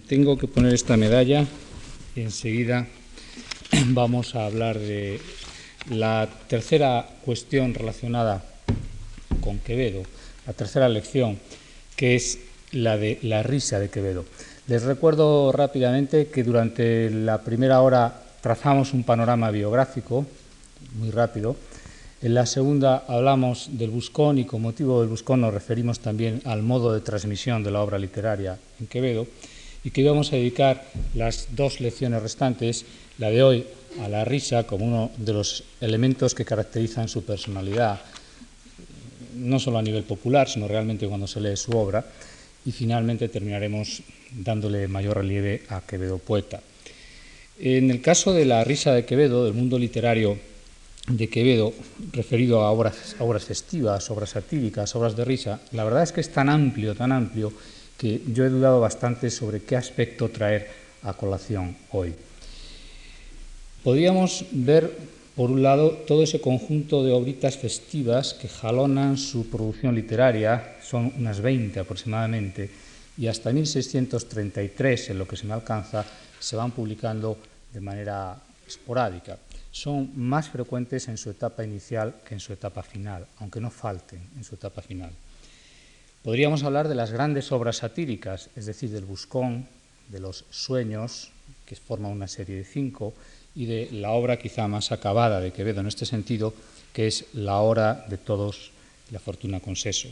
Tengo que poner esta medalla y enseguida vamos a hablar de la tercera cuestión relacionada con Quevedo, la tercera lección, que es la de la risa de Quevedo. Les recuerdo rápidamente que durante la primera hora trazamos un panorama biográfico, muy rápido. En la segunda hablamos del Buscón y con motivo del Buscón nos referimos también al modo de transmisión de la obra literaria en Quevedo y que íbamos a dedicar las dos lecciones restantes, la de hoy a la risa como uno de los elementos que caracterizan su personalidad, no solo a nivel popular, sino realmente cuando se lee su obra, y finalmente terminaremos dándole mayor relieve a Quevedo poeta. En el caso de la risa de Quevedo, del mundo literario de Quevedo, referido a obras, obras festivas, obras satíricas, obras de risa, la verdad es que es tan amplio, tan amplio, que yo he dudado bastante sobre qué aspecto traer a colación hoy. Podríamos ver, por un lado, todo ese conjunto de obritas festivas que jalonan su producción literaria, son unas 20 aproximadamente, y hasta 1633, en lo que se me alcanza, se van publicando de manera esporádica. Son más frecuentes en su etapa inicial que en su etapa final, aunque no falten en su etapa final. Podríamos hablar de las grandes obras satíricas, es decir, del Buscón, de los Sueños, que forma una serie de cinco, y de la obra quizá más acabada de Quevedo en este sentido, que es La hora de todos la fortuna con seso.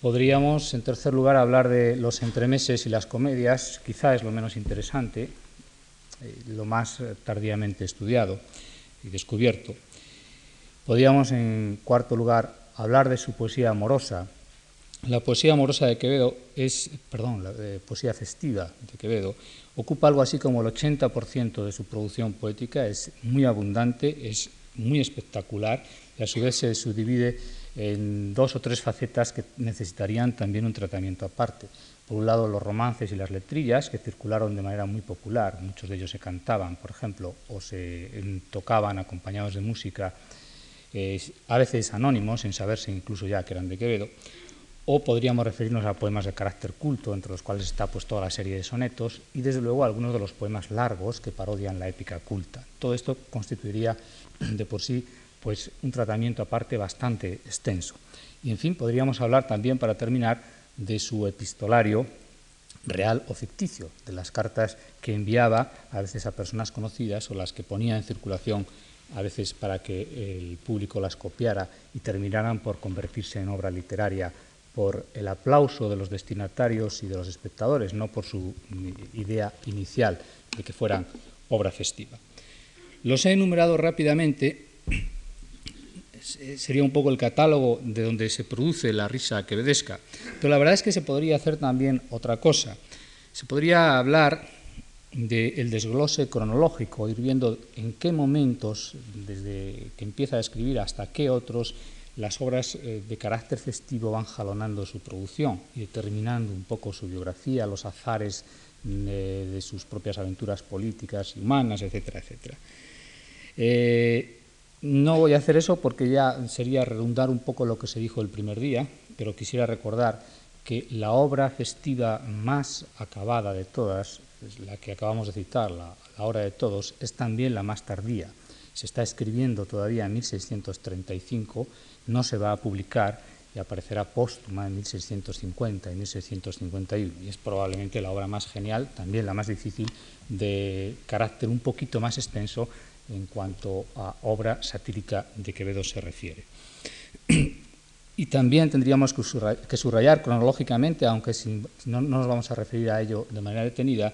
Podríamos, en tercer lugar, hablar de los entremeses y las comedias, quizá es lo menos interesante, eh, lo más tardíamente estudiado y descubierto. Podríamos, en cuarto lugar, hablar de su poesía amorosa, la poesía amorosa de Quevedo es, perdón, la poesía festiva de Quevedo ocupa algo así como el 80% de su producción poética, es muy abundante, es muy espectacular y a su vez se subdivide en dos o tres facetas que necesitarían también un tratamiento aparte. Por un lado, los romances y las letrillas, que circularon de manera muy popular, muchos de ellos se cantaban, por ejemplo, o se tocaban acompañados de música, eh, a veces anónimos, sin saberse incluso ya que eran de Quevedo o podríamos referirnos a poemas de carácter culto, entre los cuales está pues, toda la serie de sonetos, y desde luego algunos de los poemas largos que parodian la épica culta. Todo esto constituiría de por sí pues, un tratamiento aparte bastante extenso. Y en fin, podríamos hablar también, para terminar, de su epistolario real o ficticio, de las cartas que enviaba a veces a personas conocidas o las que ponía en circulación a veces para que el público las copiara y terminaran por convertirse en obra literaria por el aplauso de los destinatarios y de los espectadores, no por su idea inicial de que fueran obra festiva. Los he enumerado rápidamente, sería un poco el catálogo de donde se produce la risa quevedesca, pero la verdad es que se podría hacer también otra cosa. Se podría hablar del desglose cronológico, ir viendo en qué momentos, desde que empieza a escribir hasta qué otros, las obras eh, de carácter festivo van jalonando su producción y determinando un poco su biografía, los azares de, sus propias aventuras políticas y humanas, etcétera, etcétera. Eh, no voy a hacer eso porque ya sería redundar un poco lo que se dijo el primer día, pero quisiera recordar que la obra festiva más acabada de todas, la que acabamos de citar, la, la obra de todos, es también la más tardía. Se está escribiendo todavía en 1635 no se va a publicar y aparecerá póstuma en 1650 y 1651 y es probablemente la obra más genial, también la más difícil, de carácter un poquito más extenso en cuanto a obra satírica de Quevedo se refiere. Y también tendríamos que subrayar cronológicamente, aunque no nos vamos a referir a ello de manera detenida,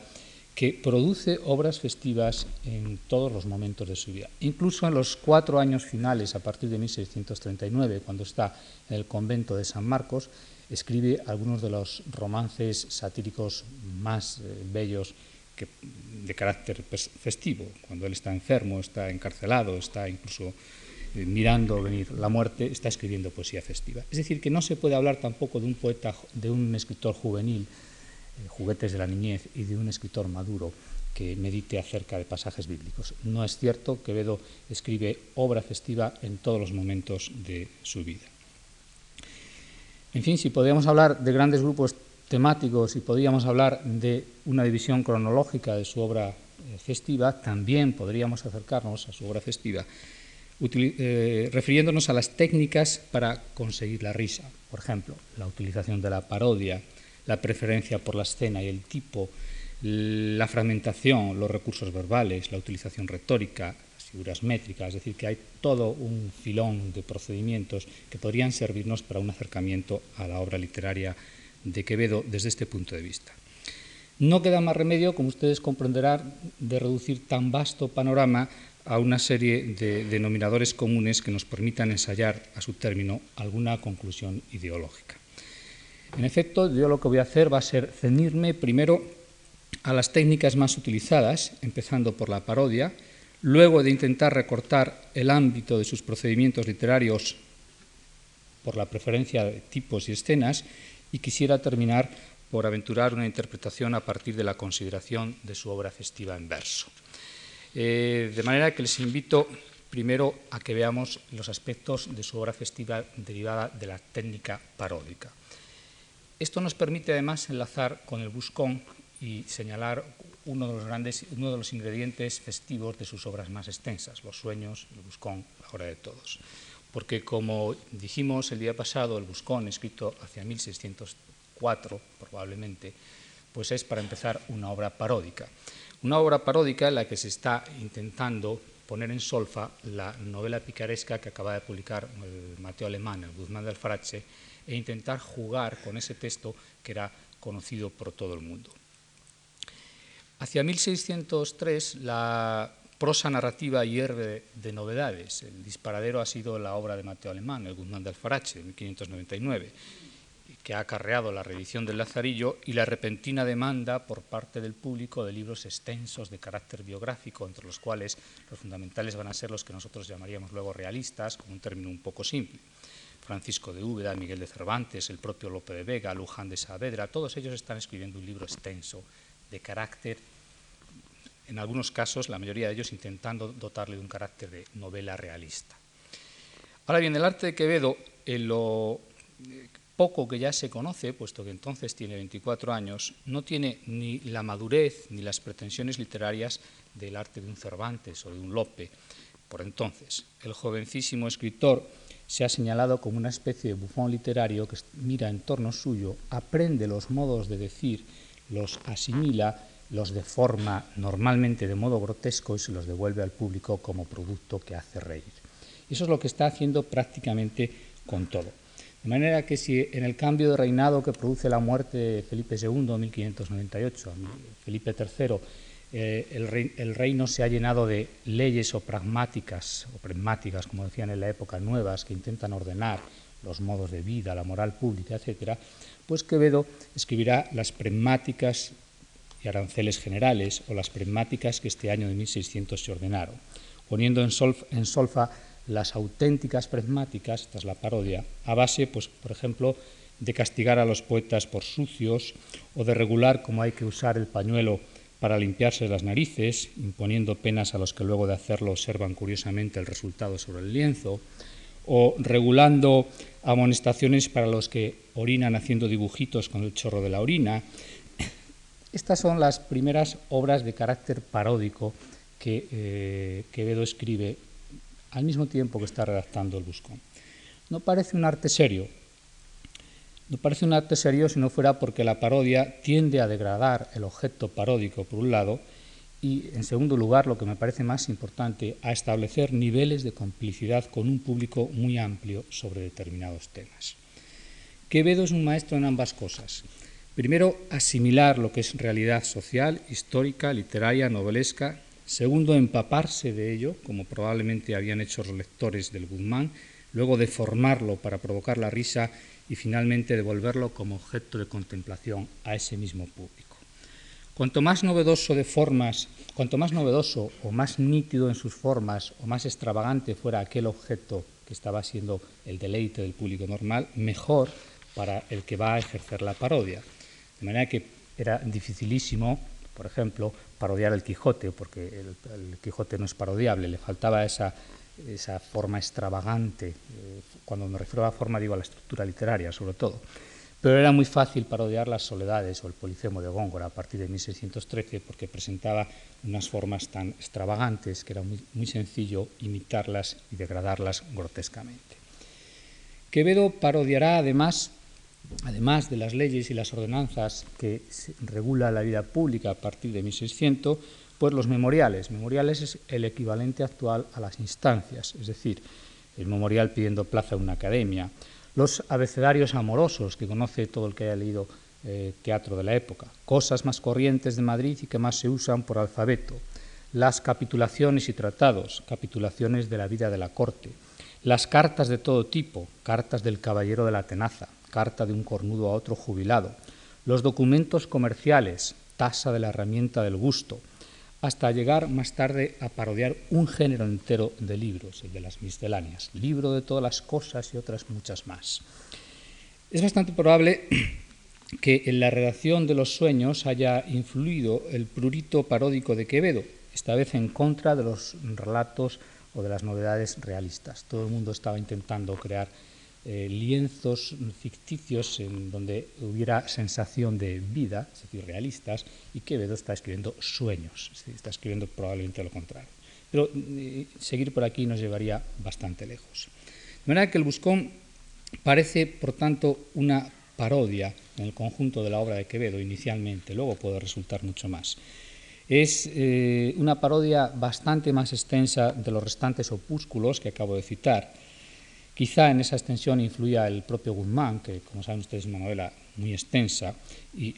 que produce obras festivas en todos los momentos de su vida. Incluso en los cuatro años finales, a partir de 1639, cuando está en el convento de San Marcos, escribe algunos de los romances satíricos más eh, bellos de carácter festivo. Cuando él está enfermo, está encarcelado, está incluso eh, mirando venir la muerte, está escribiendo poesía festiva. Es decir, que no se puede hablar tampoco de un poeta, de un escritor juvenil juguetes de la niñez y de un escritor maduro que medite acerca de pasajes bíblicos. No es cierto, que Quevedo escribe obra festiva en todos los momentos de su vida. En fin, si podemos hablar de grandes grupos temáticos y podríamos hablar de una división cronológica de su obra eh, festiva, también podríamos acercarnos a su obra festiva eh, refiriéndonos a las técnicas para conseguir la risa. Por ejemplo, la utilización de la parodia, la preferencia por la escena y el tipo, la fragmentación, los recursos verbales, la utilización retórica, las figuras métricas, es decir, que hay todo un filón de procedimientos que podrían servirnos para un acercamiento a la obra literaria de Quevedo desde este punto de vista. No queda más remedio, como ustedes comprenderán, de reducir tan vasto panorama a una serie de denominadores comunes que nos permitan ensayar a su término alguna conclusión ideológica. En efecto, yo lo que voy a hacer va a ser ceñirme primero a las técnicas más utilizadas, empezando por la parodia, luego de intentar recortar el ámbito de sus procedimientos literarios por la preferencia de tipos y escenas, y quisiera terminar por aventurar una interpretación a partir de la consideración de su obra festiva en verso. Eh, de manera que les invito primero a que veamos los aspectos de su obra festiva derivada de la técnica paródica. Esto nos permite además enlazar con el buscón y señalar uno de los grandes, uno de los ingredientes festivos de sus obras más extensas, los sueños, el buscón, la hora de todos. Porque como dijimos el día pasado, el buscón, escrito hacia 1604 probablemente, pues es para empezar una obra paródica. Una obra paródica en la que se está intentando poner en solfa la novela picaresca que acaba de publicar Mateo Alemán, el Guzmán del Farache, e intentar jugar con ese texto que era conocido por todo el mundo. Hacia 1603 la prosa narrativa hierve de novedades. El disparadero ha sido la obra de Mateo Alemán, el Guzmán de Alfarache, de 1599, que ha acarreado la reedición del Lazarillo y la repentina demanda por parte del público de libros extensos de carácter biográfico, entre los cuales los fundamentales van a ser los que nosotros llamaríamos luego realistas, con un término un poco simple. Francisco de Úbeda, Miguel de Cervantes, el propio Lope de Vega, Luján de Saavedra, todos ellos están escribiendo un libro extenso de carácter, en algunos casos, la mayoría de ellos intentando dotarle de un carácter de novela realista. Ahora bien, el arte de Quevedo, en lo poco que ya se conoce, puesto que entonces tiene 24 años, no tiene ni la madurez ni las pretensiones literarias del arte de un Cervantes o de un Lope. Por entonces, el jovencísimo escritor se ha señalado como una especie de bufón literario que mira en torno suyo, aprende los modos de decir, los asimila, los deforma normalmente de modo grotesco y se los devuelve al público como producto que hace reír. Eso es lo que está haciendo prácticamente con todo. De manera que si en el cambio de reinado que produce la muerte de Felipe II en 1598, Felipe III, eh, el, reino se ha llenado de leyes o pragmáticas, o pragmáticas, como decían en la época, nuevas, que intentan ordenar los modos de vida, la moral pública, etc., pues Quevedo escribirá las pragmáticas y aranceles generales, o las pragmáticas que este año de 1600 se ordenaron, poniendo en, solfa las auténticas pragmáticas, esta es la parodia, a base, pues, por ejemplo, de castigar a los poetas por sucios o de regular cómo hay que usar el pañuelo para limpiarse las narices, imponiendo penas a los que luego de hacerlo observan curiosamente el resultado sobre el lienzo, o regulando amonestaciones para los que orinan haciendo dibujitos con el chorro de la orina. Estas son las primeras obras de carácter paródico que eh, Quevedo escribe al mismo tiempo que está redactando el buscón. No parece un arte serio, no parece un arte serio si no fuera porque la parodia tiende a degradar el objeto paródico, por un lado, y, en segundo lugar, lo que me parece más importante, a establecer niveles de complicidad con un público muy amplio sobre determinados temas. Quevedo es un maestro en ambas cosas. Primero, asimilar lo que es realidad social, histórica, literaria, novelesca. Segundo, empaparse de ello, como probablemente habían hecho los lectores del Guzmán. Luego, deformarlo para provocar la risa y finalmente devolverlo como objeto de contemplación a ese mismo público. Cuanto más novedoso de formas, cuanto más novedoso o más nítido en sus formas o más extravagante fuera aquel objeto que estaba siendo el deleite del público normal, mejor para el que va a ejercer la parodia. De manera que era dificilísimo, por ejemplo, parodiar el Quijote, porque el, el Quijote no es parodiable, le faltaba esa esa forma extravagante, eh, cuando me refiero a la forma digo a la estructura literaria sobre todo. pero era muy fácil parodiar las soledades o el polifemo de Góngora a partir de 1613 porque presentaba unas formas tan extravagantes que era muy, muy sencillo imitarlas y degradarlas grotescamente. Quevedo parodiará además, además de las leyes y las ordenanzas que regula la vida pública a partir de 1600, pues los memoriales. Memoriales es el equivalente actual a las instancias, es decir, el memorial pidiendo plaza en una academia, los abecedarios amorosos que conoce todo el que haya leído eh, teatro de la época, cosas más corrientes de Madrid y que más se usan por alfabeto, las capitulaciones y tratados, capitulaciones de la vida de la corte, las cartas de todo tipo, cartas del caballero de la tenaza, carta de un cornudo a otro jubilado, los documentos comerciales, tasa de la herramienta del gusto, hasta llegar más tarde a parodiar un género entero de libros, el de las misceláneas, libro de todas las cosas y otras muchas más. Es bastante probable que en la redacción de los sueños haya influido el prurito paródico de Quevedo, esta vez en contra de los relatos o de las novedades realistas. Todo el mundo estaba intentando crear eh, lienzos ficticios en donde hubiera sensación de vida, es decir, realistas, y Quevedo está escribiendo sueños, está escribiendo probablemente lo contrario. Pero eh, seguir por aquí nos llevaría bastante lejos. De manera que el Buscón parece, por tanto, una parodia en el conjunto de la obra de Quevedo inicialmente, luego puede resultar mucho más. Es eh, una parodia bastante más extensa de los restantes opúsculos que acabo de citar, Quizá en esa extensión influía el propio Guzmán, que como saben ustedes es una novela muy extensa, y,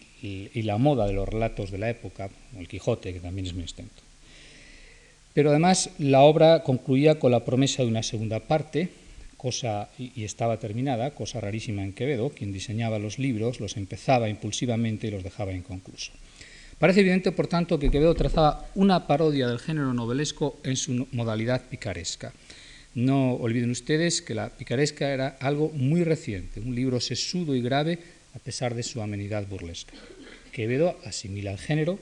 la moda de los relatos de la época, el Quijote, que también es muy extenso. Pero además la obra concluía con la promesa de una segunda parte, cosa y estaba terminada, cosa rarísima en Quevedo, quien diseñaba los libros, los empezaba impulsivamente y los dejaba inconcluso. Parece evidente, por tanto, que Quevedo trazaba una parodia del género novelesco en su modalidad picaresca. No olviden ustedes que la picaresca era algo muy reciente, un libro sesudo y grave a pesar de su amenidad burlesca. Quevedo asimila el género,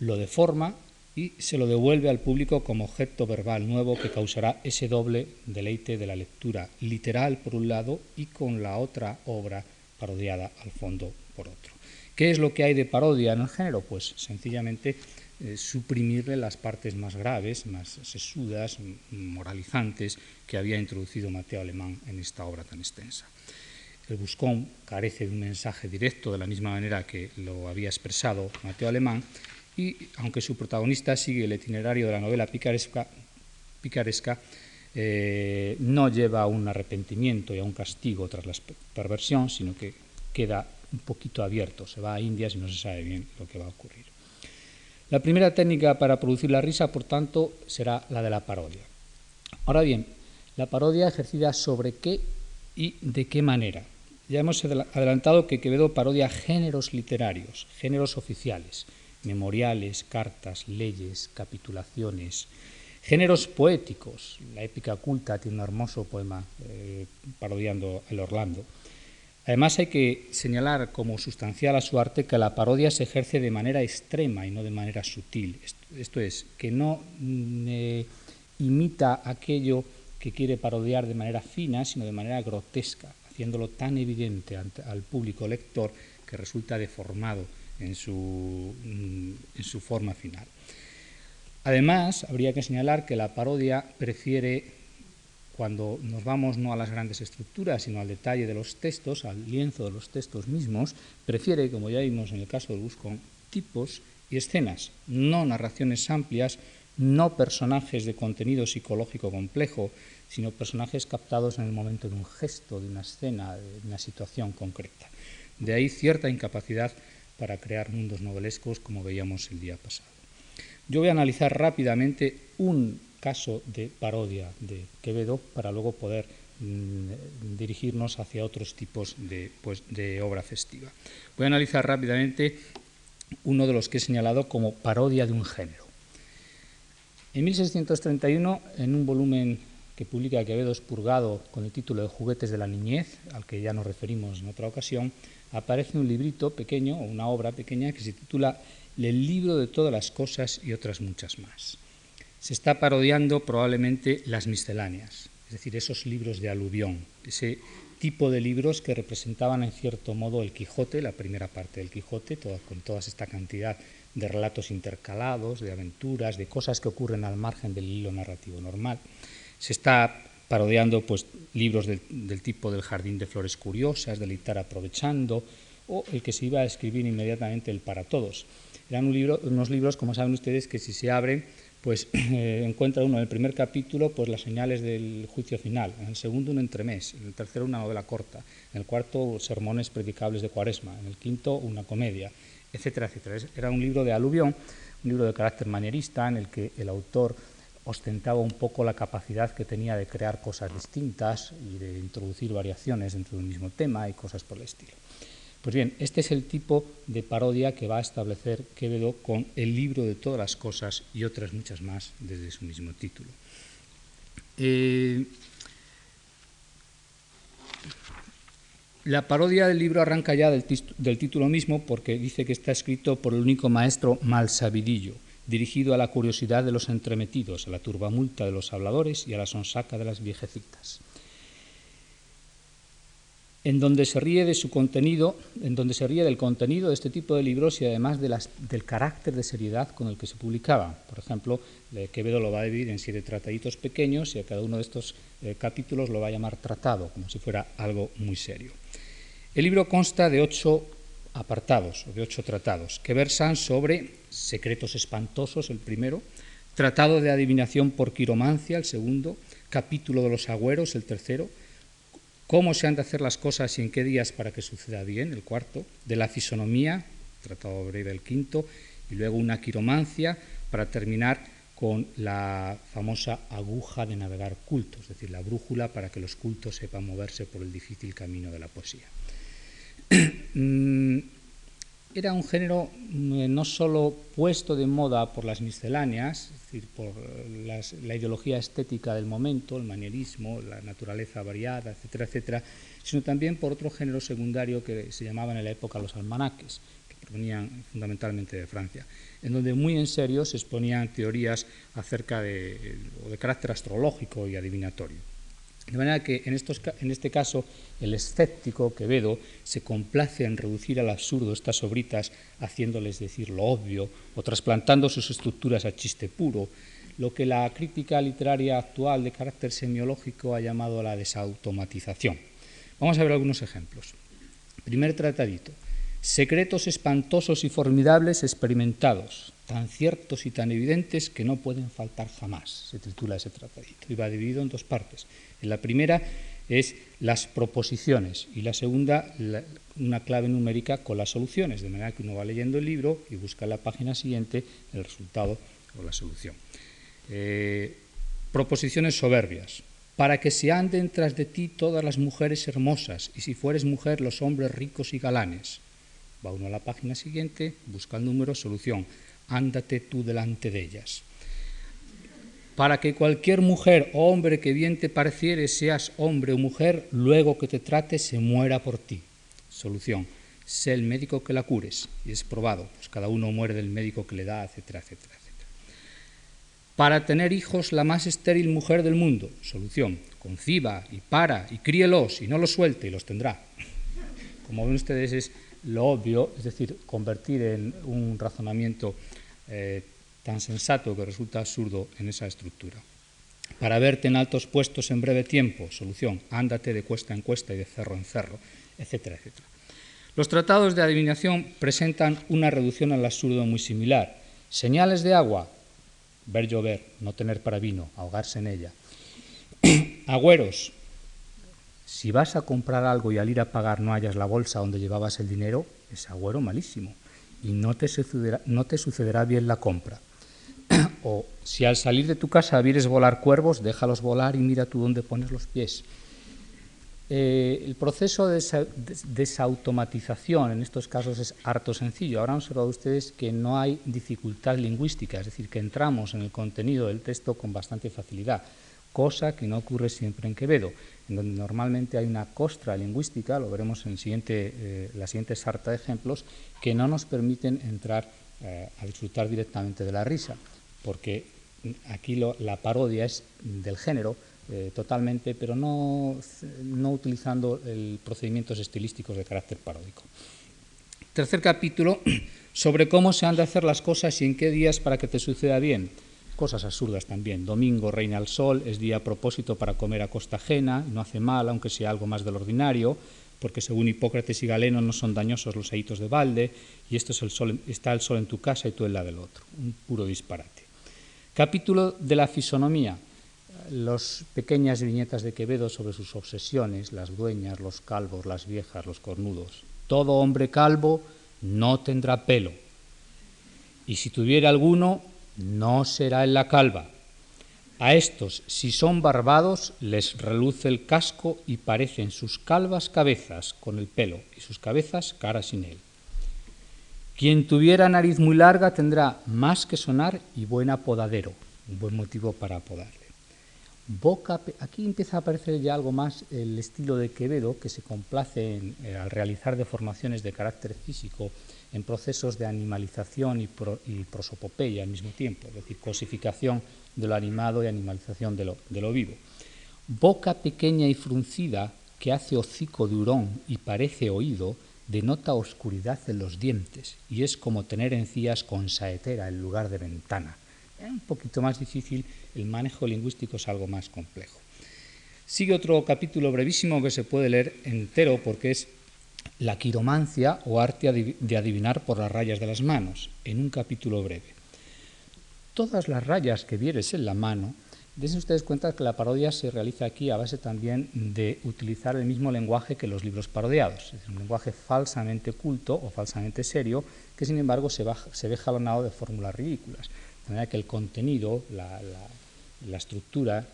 lo deforma y se lo devuelve al público como objeto verbal nuevo que causará ese doble deleite de la lectura literal por un lado y con la otra obra parodiada al fondo por otro. ¿Qué es lo que hay de parodia en el género? Pues sencillamente eh, suprimirle las partes más graves, más sesudas, moralizantes que había introducido Mateo Alemán en esta obra tan extensa. El Buscón carece de un mensaje directo de la misma manera que lo había expresado Mateo Alemán y aunque su protagonista sigue el itinerario de la novela picaresca, eh, no lleva a un arrepentimiento y a un castigo tras la perversión, sino que queda un poquito abierto, se va a Indias y no se sabe bien lo que va a ocurrir. La primera técnica para producir la risa, por tanto, será la de la parodia. Ahora bien, la parodia ejercida sobre qué y de qué manera. Ya hemos adelantado que Quevedo parodia géneros literarios, géneros oficiales, memoriales, cartas, leyes, capitulaciones, géneros poéticos. La épica culta tiene un hermoso poema eh, parodiando el Orlando. Además hay que señalar como sustancial a su arte que la parodia se ejerce de manera extrema y no de manera sutil. Esto es, que no mm, eh, imita aquello que quiere parodiar de manera fina, sino de manera grotesca, haciéndolo tan evidente al público lector que resulta deformado en su, mm, en su forma final. Además, habría que señalar que la parodia prefiere cuando nos vamos no a las grandes estructuras, sino al detalle de los textos, al lienzo de los textos mismos, prefiere, como ya vimos en el caso del Buscón, tipos y escenas, no narraciones amplias, no personajes de contenido psicológico complejo, sino personajes captados en el momento de un gesto, de una escena, de una situación concreta. De ahí cierta incapacidad para crear mundos novelescos como veíamos el día pasado. Yo voy a analizar rápidamente un caso de parodia de Quevedo para luego poder mm, dirigirnos hacia otros tipos de, pues, de obra festiva. Voy a analizar rápidamente uno de los que he señalado como parodia de un género. En 1631, en un volumen que publica Quevedo Expurgado con el título de Juguetes de la Niñez, al que ya nos referimos en otra ocasión, aparece un librito pequeño, o una obra pequeña, que se titula El libro de todas las cosas y otras muchas más se está parodiando probablemente las misceláneas, es decir, esos libros de aluvión, ese tipo de libros que representaban en cierto modo el Quijote, la primera parte del Quijote, con toda esta cantidad de relatos intercalados, de aventuras, de cosas que ocurren al margen del hilo narrativo normal. Se está parodiando pues, libros del, tipo del Jardín de Flores Curiosas, del Itar Aprovechando, o el que se iba a escribir inmediatamente el Para Todos. Eran unos libros, como saben ustedes, que si se abren, pues eh, encuentra uno en el primer capítulo pues las señales del juicio final, en el segundo un entremés, en el tercero una novela corta, en el cuarto sermones predicables de cuaresma, en el quinto una comedia, etcétera, etcétera. Era un libro de aluvión, un libro de carácter manierista en el que el autor ostentaba un poco la capacidad que tenía de crear cosas distintas y de introducir variaciones dentro del mismo tema y cosas por el estilo. Pues bien, este es el tipo de parodia que va a establecer Quevedo con el libro de todas las cosas y otras muchas más desde su mismo título. Eh, La parodia del libro arranca ya del, título mismo porque dice que está escrito por el único maestro malsabidillo, dirigido a la curiosidad de los entremetidos, a la turbamulta de los habladores y a la sonsaca de las viejecitas. En donde se ríe de su contenido, en donde se ríe del contenido de este tipo de libros y además del carácter de seriedad con el que se publicaba. Por ejemplo, Quevedo lo va a dividir en siete trataditos pequeños y a cada uno de estos eh, capítulos lo va a llamar tratado, como si fuera algo muy serio. El libro consta de ocho apartados, o de ocho tratados, que versan sobre secretos espantosos, el primero, tratado de adivinación por quiromancia, el segundo, capítulo de los agüeros, el tercero, cómo se han de hacer las cosas y en qué días para que suceda bien, el cuarto, de la fisonomía, tratado breve, el quinto, y luego una quiromancia, para terminar con la famosa aguja de navegar cultos, es decir, la brújula para que los cultos sepan moverse por el difícil camino de la poesía. Era un género mm, no solo puesto de moda por las misceláneas, es decir, por la ideología estética del momento, el manierismo, la naturaleza variada, etcétera, etcétera, sino también por otro género secundario que se llamaban en la época los almanaques, que provenían fundamentalmente de Francia, en donde muy en serio se exponían teorías acerca de carácter astrológico y adivinatorio. De manera que en, este caso el escéptico Quevedo se complace en reducir al absurdo estas obritas, haciéndoles decir lo obvio o trasplantando sus estructuras a chiste puro, lo que la crítica literaria actual de carácter semiológico ha llamado la desautomatización. Vamos a ver algunos ejemplos. Primer tratadito. Secretos espantosos y formidables experimentados, tan ciertos y tan evidentes que no pueden faltar jamás, se titula ese tratadito. Y va dividido en dos partes. La primera es las proposiciones y la segunda una clave numérica con las soluciones, de manera que uno va leyendo el libro y busca en la página siguiente el resultado o la solución. Eh, proposiciones soberbias. Para que se anden tras de ti todas las mujeres hermosas y si fueres mujer los hombres ricos y galanes. Va uno a la página siguiente, busca el número, solución. Ándate tú delante de ellas para que cualquier mujer o hombre que bien te pareciere, seas hombre o mujer, luego que te trate se muera por ti. Solución, sé el médico que la cures, y es probado, pues cada uno muere del médico que le da, etcétera, etcétera, etcétera. Para tener hijos, la más estéril mujer del mundo. Solución, conciba y para y críelos y no los suelte y los tendrá. Como ven ustedes es lo obvio, es decir, convertir en un razonamiento eh, tan sensato que resulta absurdo en esa estructura. Para verte en altos puestos en breve tiempo, solución, ándate de cuesta en cuesta y de cerro en cerro, etcétera, etcétera. Los tratados de adivinación presentan una reducción al absurdo muy similar. Señales de agua, ver llover, no tener para vino, ahogarse en ella. Agüeros, si vas a comprar algo y al ir a pagar no hayas la bolsa donde llevabas el dinero, es agüero malísimo y no te sucederá, bien la compra. O si al salir de tu casa vieres volar cuervos, déjalos volar y mira tú dónde pones los pies. Eh, el proceso de desautomatización en estos casos es harto sencillo. Ahora han observado ustedes que no hay dificultad lingüística, es decir, que entramos en el contenido del texto con bastante facilidad, cosa que no ocurre siempre en Quevedo, en donde normalmente hay una costra lingüística, lo veremos en siguiente, eh, la siguiente sarta de ejemplos, que no nos permiten entrar eh, a disfrutar directamente de la risa porque aquí la parodia es del género, eh, totalmente, pero no, utilizando procedimientos estilísticos de carácter paródico. Tercer capítulo, sobre cómo se han de hacer las cosas y en qué días para que te suceda bien. Cosas absurdas también. Domingo reina el sol, es día a propósito para comer a costa ajena, no hace mal, aunque sea algo más del ordinario, porque según Hipócrates y Galeno no son dañosos los ahitos de balde, y esto es el sol, está el sol en tu casa y tú en la del otro. Un puro disparate. Capítulo de la fisonomía. Las pequeñas viñetas de Quevedo sobre sus obsesiones, las dueñas, los calvos, las viejas, los cornudos. Todo hombre calvo no tendrá pelo. Y si tuviera alguno, no será en la calva. A estos, si son barbados, les reluce el casco y parecen sus calvas cabezas con el pelo y sus cabezas cara sin él. Quien tuviera nariz muy larga tendrá más que sonar y buen apodadero, un buen motivo para apodarle. Boca, aquí empieza a aparecer ya algo más el estilo de Quevedo, que se complace en, eh, al realizar deformaciones de carácter físico en procesos de animalización y, prosopopeya al mismo tiempo, es decir, cosificación de lo animado y animalización de lo, de lo vivo. Boca pequeña y fruncida que hace hocico de hurón y parece oído, denota oscuridad en los dientes y es como tener encías con saetera en lugar de ventana. Es un poquito más difícil, el manejo lingüístico es algo más complejo. Sigue otro capítulo brevísimo que se puede leer entero porque es la quiromancia o arte de adivinar por las rayas de las manos, en un capítulo breve. Todas las rayas que vieres en la mano, dense ustedes cuenta que la parodia se realiza aquí a base también de utilizar el mismo lenguaje que los libros parodiados, es un lenguaje falsamente culto o falsamente serio, que sin embargo se, ve jalonado de fórmulas ridículas. De manera que el contenido, la, la estructura,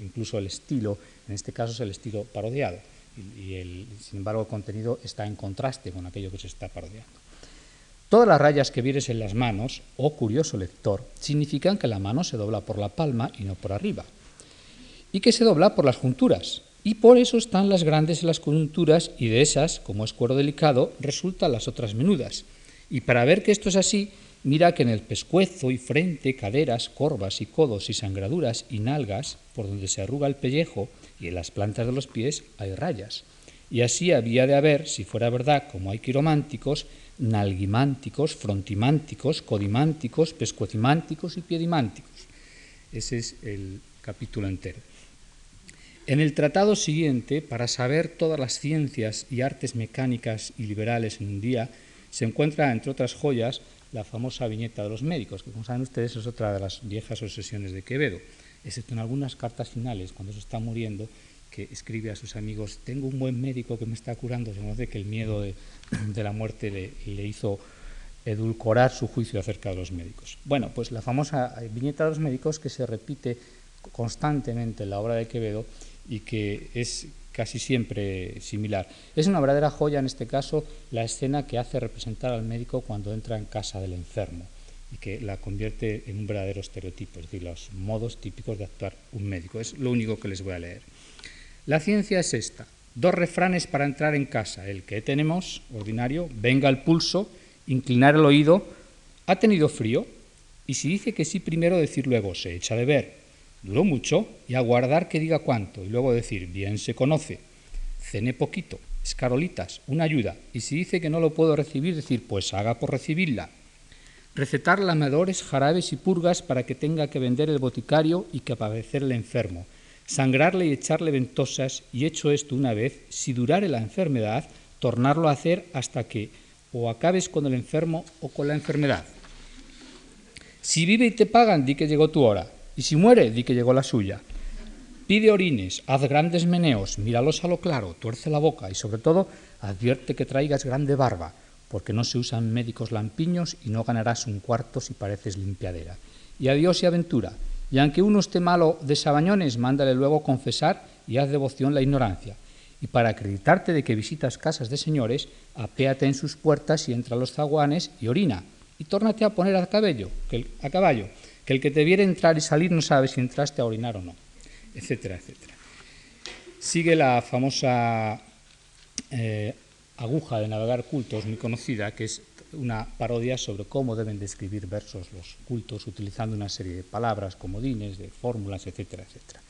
incluso el estilo, en este caso es el estilo parodiado y, el, sin embargo el contenido está en contraste con aquello que se está parodiando. Todas las rayas que vieres en las manos, oh curioso lector, significan que la mano se dobla por la palma y no por arriba, y que se dobla por las junturas, y por eso están las grandes en las coyunturas y de esas, como es cuero delicado, resultan las otras menudas. Y para ver que esto es así, mira que en el pescuezo y frente, caderas, corvas y codos y sangraduras y nalgas, por donde se arruga el pellejo, y en las plantas de los pies hay rayas. Y así había de haber, si fuera verdad, como hay quirománticos, nalguimánticos, frontimánticos, codimánticos, pescuecimánticos y piedimánticos. Ese es el capítulo entero. En el tratado siguiente, para saber todas las ciencias y artes mecánicas y liberales en un día, se encuentra, entre otras joyas, la famosa viñeta de los médicos, que como saben ustedes es otra de las viejas obsesiones de Quevedo excepto en algunas cartas finales, cuando se está muriendo, que escribe a sus amigos, tengo un buen médico que me está curando, se de que el miedo de, la muerte le, hizo edulcorar su juicio acerca de los médicos. Bueno, pues la famosa viñeta de los médicos que se repite constantemente en la obra de Quevedo y que es casi siempre similar. Es una verdadera joya en este caso la escena que hace representar al médico cuando entra en casa del enfermo y que la convierte en un verdadero estereotipo, es decir, los modos típicos de actuar un médico. Es lo único que les voy a leer. La ciencia es esta. Dos refranes para entrar en casa. El que tenemos, ordinario, venga al pulso, inclinar el oído, ha tenido frío, y si dice que sí primero, decir luego, se echa de ver. Duró mucho, y aguardar que diga cuánto, y luego decir, bien se conoce. Cene poquito, escarolitas, una ayuda, y si dice que no lo puedo recibir, decir, pues haga por recibirla recetar lamadores, jarabes y purgas para que tenga que vender el boticario y que padecer el enfermo, sangrarle y echarle ventosas, y hecho esto una vez, si durare la enfermedad, tornarlo a hacer hasta que o acabes con el enfermo o con la enfermedad. Si vive y te pagan, di que llegó tu hora, y si muere, di que llegó la suya. Pide orines, haz grandes meneos, míralos a lo claro, tuerce la boca y sobre todo advierte que traigas grande barba, porque no se usan médicos lampiños y no ganarás un cuarto si pareces limpiadera. Y adiós y aventura. Y aunque uno esté malo de sabañones, mándale luego confesar y haz devoción la ignorancia. Y para acreditarte de que visitas casas de señores, apéate en sus puertas y entra a los zaguanes y orina. Y tórnate a poner a el, a caballo, que el que te viere entrar y salir no sabe si entraste a orinar o no, etcétera, etcétera. Sigue la famosa eh, aguja de navegar cultos muy conocida, que es una parodia sobre cómo deben describir versos los cultos utilizando una serie de palabras, comodines, de fórmulas, etcétera, etcétera.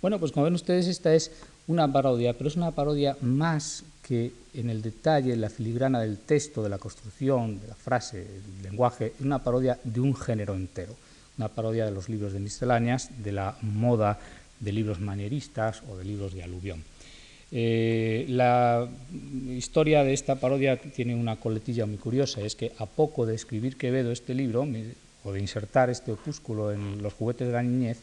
Bueno, pues como ven ustedes, esta es una parodia, pero es una parodia más que en el detalle, en la filigrana del texto, de la construcción, de la frase, del lenguaje, una parodia de un género entero, una parodia de los libros de misceláneas, de la moda de libros manieristas o de libros de aluvión. Eh, la historia de esta parodia tiene una coletilla muy curiosa, es que a poco de escribir Quevedo este libro, o de insertar este opúsculo en los juguetes de la niñez,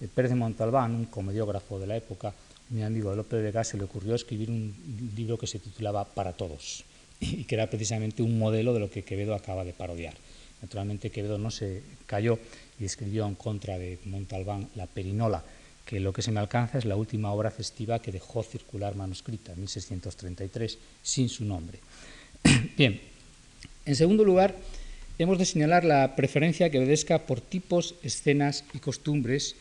eh, Pérez de Montalbán, un comediógrafo de la época, mi amigo López de Gas, se le ocurrió escribir un libro que se titulaba Para Todos, y que era precisamente un modelo de lo que Quevedo acaba de parodiar. Naturalmente Quevedo no se cayó y escribió en contra de Montalbán La Perinola, que lo que se me alcanza es la última obra festiva que dejó circular manuscrita, en 1633, sin su nombre. Bien, en segundo lugar, hemos de señalar la preferencia que obedezca por tipos, escenas y costumbres,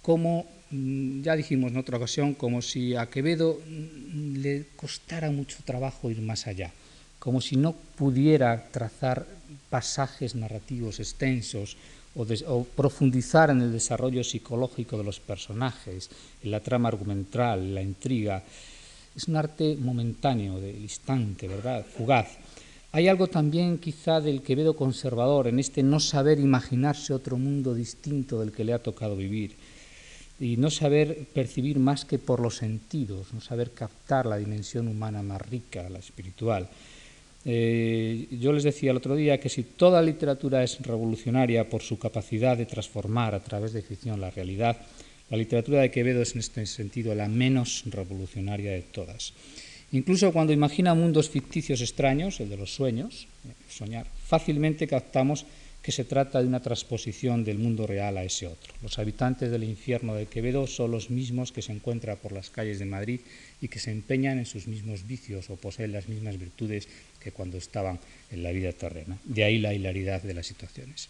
como mm, ya dijimos en otra ocasión, como si a Quevedo mm, le costara mucho trabajo ir más allá, como si no pudiera trazar pasajes narrativos extensos, o, profundizar en el desarrollo psicológico de los personajes, en la trama argumental, en la intriga. Es un arte momentáneo, del instante, ¿verdad? Fugaz. Hay algo también quizá del Quevedo conservador, en este no saber imaginarse otro mundo distinto del que le ha tocado vivir y no saber percibir más que por los sentidos, no saber captar la dimensión humana más rica, la espiritual. Eh, yo les decía el otro día que si toda literatura es revolucionaria por su capacidad de transformar a través de ficción la realidad, la literatura de Quevedo es en este sentido la menos revolucionaria de todas. Incluso cuando imagina mundos ficticios extraños, el de los sueños, eh, soñar, fácilmente captamos que se trata de una transposición del mundo real a ese otro. Los habitantes del infierno de Quevedo son los mismos que se encuentran por las calles de Madrid y que se empeñan en sus mismos vicios o poseen las mismas virtudes que cuando estaban en la vida terrena. De ahí la hilaridad de las situaciones.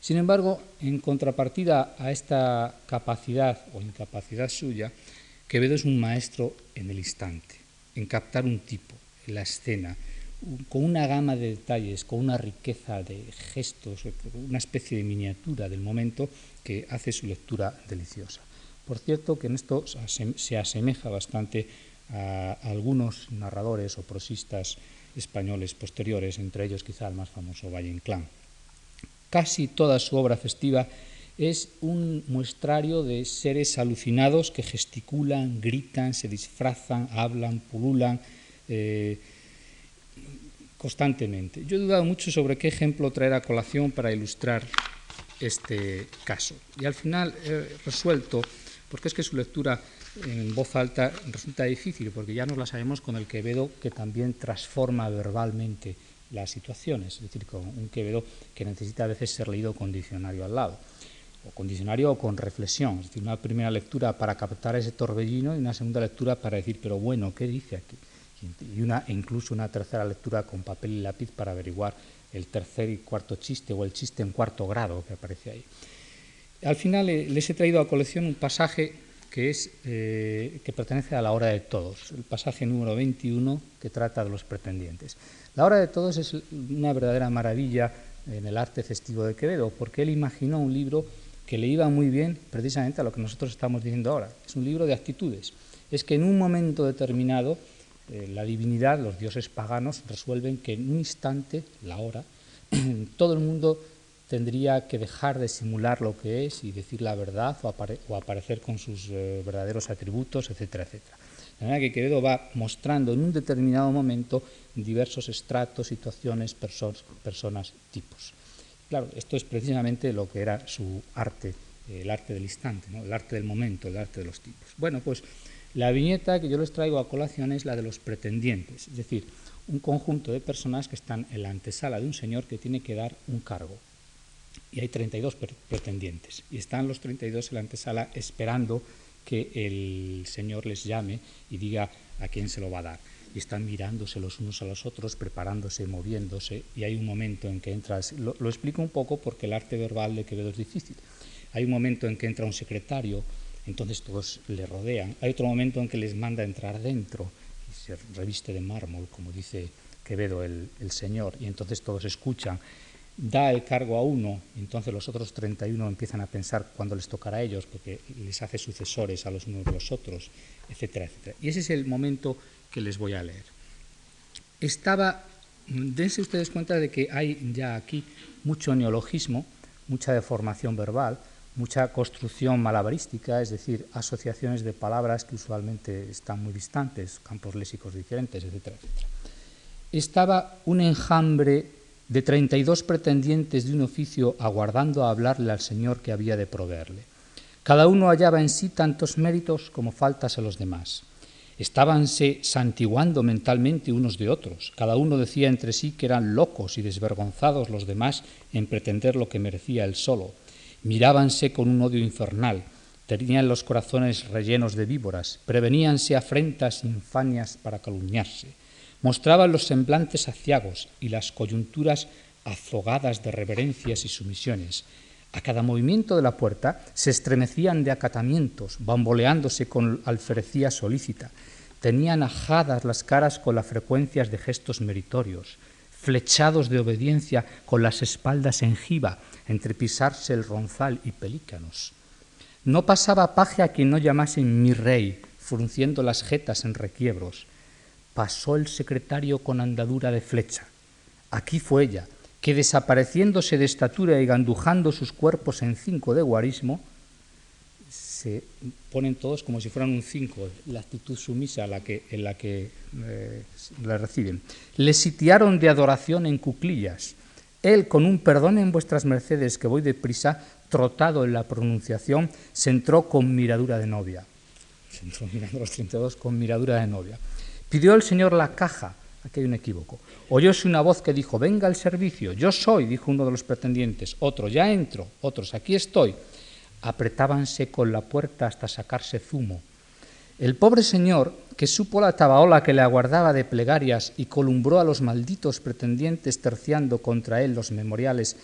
Sin embargo, en contrapartida a esta capacidad o incapacidad suya, Quevedo es un maestro en el instante, en captar un tipo, en la escena, con una gama de detalles, con una riqueza de gestos, una especie de miniatura del momento que hace su lectura deliciosa. Por cierto, que en esto se asemeja bastante a algunos narradores o prosistas españoles posteriores, entre ellos quizá el más famoso Valle Inclán. Casi toda su obra festiva es un muestrario de seres alucinados que gesticulan, gritan, se disfrazan, hablan, pululan. Eh, constantemente. Yo he dudado mucho sobre qué ejemplo traer a colación para ilustrar este caso. Y al final he resuelto, porque es que su lectura en voz alta resulta difícil, porque ya nos la sabemos con el Quevedo que también transforma verbalmente las situaciones, es decir, con un Quevedo que necesita a veces ser leído con diccionario al lado, o con o con reflexión, es decir, una primera lectura para captar ese torbellino y una segunda lectura para decir, pero bueno, ¿qué dice aquí? y una, e incluso una tercera lectura con papel y lápiz para averiguar el tercer y cuarto chiste o el chiste en cuarto grado que aparece ahí. Al final les he traído a colección un pasaje que, es, eh, que pertenece a la hora de todos, el pasaje número 21 que trata de los pretendientes. La hora de todos es una verdadera maravilla en el arte festivo de Quevedo, porque él imaginó un libro que le iba muy bien precisamente a lo que nosotros estamos diciendo ahora. Es un libro de actitudes. Es que en un momento determinado eh, la divinidad, los dioses paganos, resuelven que en un instante, la hora, todo el mundo tendría que dejar de simular lo que es y decir la verdad o, aparecer con sus eh, verdaderos atributos, etcétera, etcétera. De manera que Quevedo va mostrando en un determinado momento diversos estratos, situaciones, personas, tipos. Claro, esto es precisamente lo que era su arte, el arte del instante, el arte del momento, el arte de los tipos. Bueno, pues la viñeta que yo les traigo a colación es la de los pretendientes, es decir, un conjunto de personas que están en la antesala de un señor que tiene que dar un cargo. Y hay 32 pretendientes. Y están los 32 en la antesala esperando que el señor les llame y diga a quién se lo va a dar. Y están mirándose los unos a los otros, preparándose, moviéndose. Y hay un momento en que entras. Lo, lo explico un poco porque el arte verbal de Quevedo es difícil. Hay un momento en que entra un secretario entonces todos le rodean. Hay otro momento en que les manda entrar dentro y se reviste de mármol, como dice Quevedo el, Señor, y entonces todos escuchan. Da el cargo a uno, entonces los otros 31 empiezan a pensar cuándo les tocará a ellos, porque les hace sucesores a los unos de los otros, etcétera, etcétera. Y ese es el momento que les voy a leer. Estaba, dense ustedes cuenta de que hay ya aquí mucho neologismo, mucha deformación verbal, mucha construcción malabarística, es decir, asociaciones de palabras que usualmente están muy distantes, campos léxicos diferentes, etcétera, etcétera. Estaba un enjambre de 32 pretendientes de un oficio aguardando a hablarle al Señor que había de proveerle. Cada uno hallaba en sí tantos méritos como faltas a los demás. Estábanse santiguando mentalmente unos de otros. Cada uno decía entre sí que eran locos y desvergonzados los demás en pretender lo que merecía él solo. Mirábanse con un odio infernal. Tenían los corazones rellenos de víboras. Preveníanse afrentas infanias para calumniarse mostraban los semblantes aciagos y las coyunturas azogadas de reverencias y sumisiones. A cada movimiento de la puerta se estremecían de acatamientos, bamboleándose con alferecía solícita. Tenían ajadas las caras con las frecuencias de gestos meritorios, flechados de obediencia con las espaldas en jiba, entre pisarse el ronzal y pelícanos. No pasaba paje a quien no llamasen mi rey, frunciendo las jetas en requiebros pasó el secretario con andadura de flecha. Aquí fue ella, que desapareciéndose de estatura y gandujando sus cuerpos en cinco de guarismo, se ponen todos como si fueran un cinco, la actitud sumisa en la que eh, la reciben. Le sitiaron de adoración en cuclillas. Él, con un perdón en vuestras mercedes que voy deprisa, trotado en la pronunciación, se entró con miradura de novia. Se entró mirando los 32 con miradura de novia. Pidió el Señor la caja. Aquí hay un equívoco. Oyóse una voz que dijo, venga al servicio. Yo soy, dijo uno de los pretendientes. Otro, ya entro. Otros, aquí estoy. Apretábanse con la puerta hasta sacarse zumo. El pobre señor, que supo la tabaola que le aguardaba de plegarias y columbró a los malditos pretendientes terciando contra él los memoriales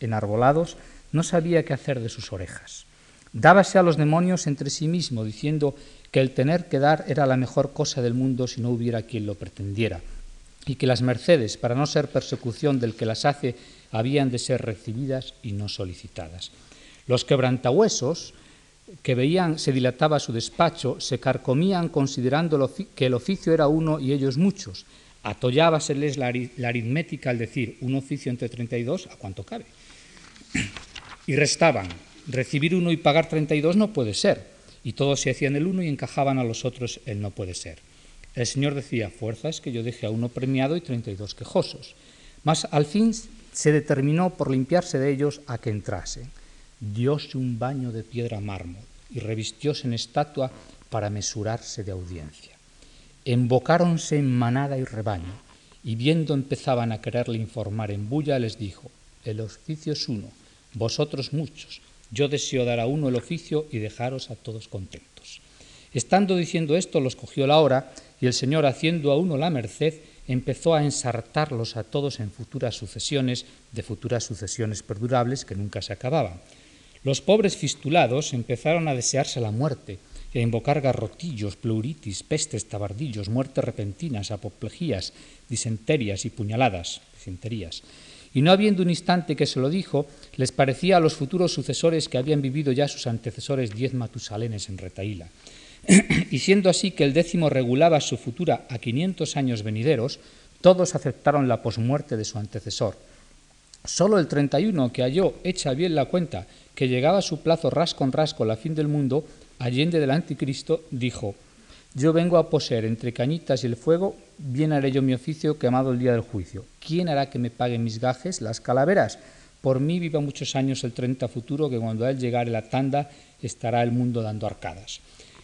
enarbolados, no sabía qué hacer de sus orejas. Dábase a los demonios entre sí mismo, diciendo que el tener que dar era la mejor cosa del mundo si no hubiera quien lo pretendiera, y que las mercedes, para no ser persecución del que las hace, habían de ser recibidas y no solicitadas. Los quebrantahuesos, que veían se dilataba su despacho, se carcomían considerando que el oficio era uno y ellos muchos. Atollábaseles la, la aritmética al decir un oficio entre 32, ¿a cuánto cabe? Y restaban. Recibir uno y pagar 32 no puede ser y todos se hacían el uno y encajaban a los otros el no puede ser. El Señor decía, fuerza es que yo deje a uno premiado y treinta y dos quejosos. Mas al fin se determinó por limpiarse de ellos a que entrasen. Dióse un baño de piedra mármol y revistióse en estatua para mesurarse de audiencia. Embocáronse en manada y rebaño, y viendo empezaban a quererle informar en bulla, les dijo, el oficio es uno, vosotros muchos, yo deseo dar a uno el oficio y dejaros a todos contentos. Estando diciendo esto, los cogió la hora, y el Señor, haciendo a uno la merced, empezó a ensartarlos a todos en futuras sucesiones, de futuras sucesiones perdurables que nunca se acababan. Los pobres fistulados empezaron a desearse la muerte y a invocar garrotillos, pleuritis, pestes, tabardillos, muertes repentinas, apoplejías, disenterias y puñaladas, disenterías. Y no habiendo un instante que se lo dijo, les parecía a los futuros sucesores que habían vivido ya sus antecesores diez matusalenes en Retaíla. y siendo así que el décimo regulaba su futura a quinientos años venideros, todos aceptaron la posmuerte de su antecesor. Solo el treinta y uno, que halló hecha bien la cuenta que llegaba a su plazo ras con ras con la fin del mundo, allende del anticristo, dijo, yo vengo a poseer entre cañitas y el fuego, bien haré yo mi oficio quemado el día del juicio. ¿Quién hará que me paguen mis gajes, las calaveras? Por mí viva muchos años el treinta futuro, que cuando a él llegare la tanda estará el mundo dando arcadas.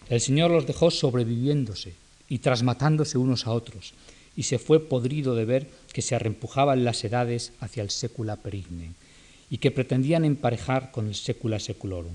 El Señor los dejó sobreviviéndose y trasmatándose unos a otros, y se fue podrido de ver que se arrempujaban las edades hacia el sécula perigne, y que pretendían emparejar con el sécula seculorum.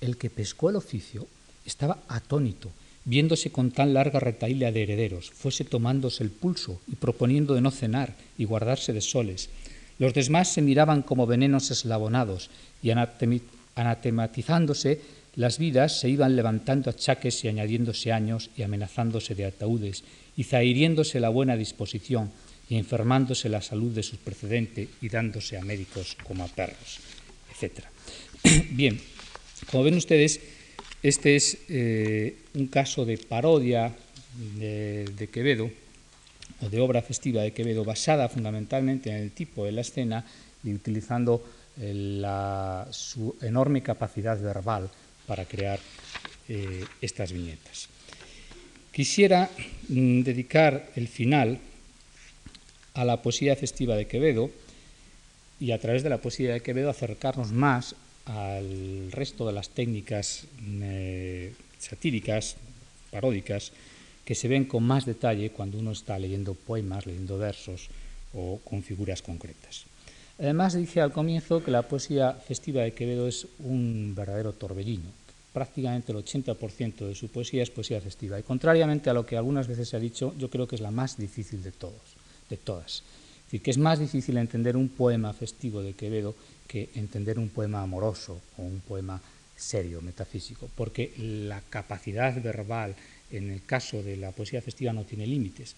El que pescó el oficio estaba atónito, viéndose con tan larga retaíla de herederos, fuese tomándose el pulso y proponiendo de no cenar y guardarse de soles. Los demás se miraban como venenos eslabonados y anatematizándose las vidas se iban levantando achaques y añadiéndose años y amenazándose de ataúdes y zahiriéndose la buena disposición y enfermándose la salud de su precedente y dándose a médicos como a perros, etc. Bien, como ven ustedes, este es eh, un caso de parodia de, Quevedo, o de obra festiva de Quevedo, basada fundamentalmente en el tipo de la escena y utilizando eh, su enorme capacidad verbal para crear eh, estas viñetas. Quisiera mm, dedicar el final a la poesía festiva de Quevedo y a través de la poesía de Quevedo acercarnos más al resto de las técnicas eh, satíricas, paródicas, que se ven con más detalle cuando uno está leyendo poemas, leyendo versos o con figuras concretas. Además, dije al comienzo que la poesía festiva de Quevedo es un verdadero torbellino. Prácticamente el 80% de su poesía es poesía festiva. Y contrariamente a lo que algunas veces se ha dicho, yo creo que es la más difícil de todos, de todas. Es decir, que es más difícil entender un poema festivo de Quevedo que entender un poema amoroso o un poema serio, metafísico, porque la capacidad verbal en el caso de la poesía festiva no tiene límites,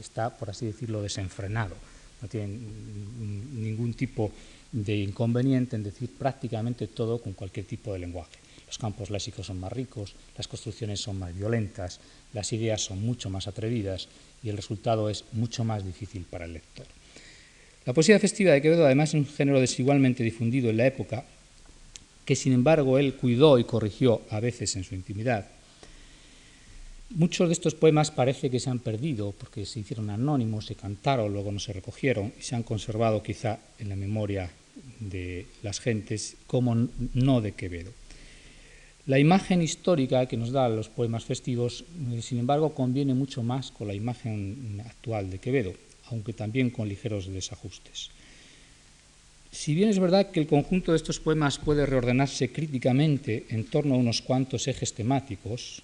está, por así decirlo, desenfrenado no tienen ningún tipo de inconveniente en decir prácticamente todo con cualquier tipo de lenguaje. Los campos léxicos son más ricos, las construcciones son más violentas, las ideas son mucho más atrevidas y el resultado es mucho más difícil para el lector. La poesía festiva de Quevedo además es un género desigualmente difundido en la época que sin embargo él cuidó y corrigió a veces en su intimidad Muchos de estos poemas parece que se han perdido porque se hicieron anónimos, se cantaron, luego no se recogieron y se han conservado quizá en la memoria de las gentes como no de Quevedo. La imagen histórica que nos da los poemas festivos, eh, sin embargo, conviene mucho más con la imagen actual de Quevedo, aunque también con ligeros desajustes. Si bien es verdad que el conjunto de estos poemas puede reordenarse críticamente en torno a unos cuantos ejes temáticos,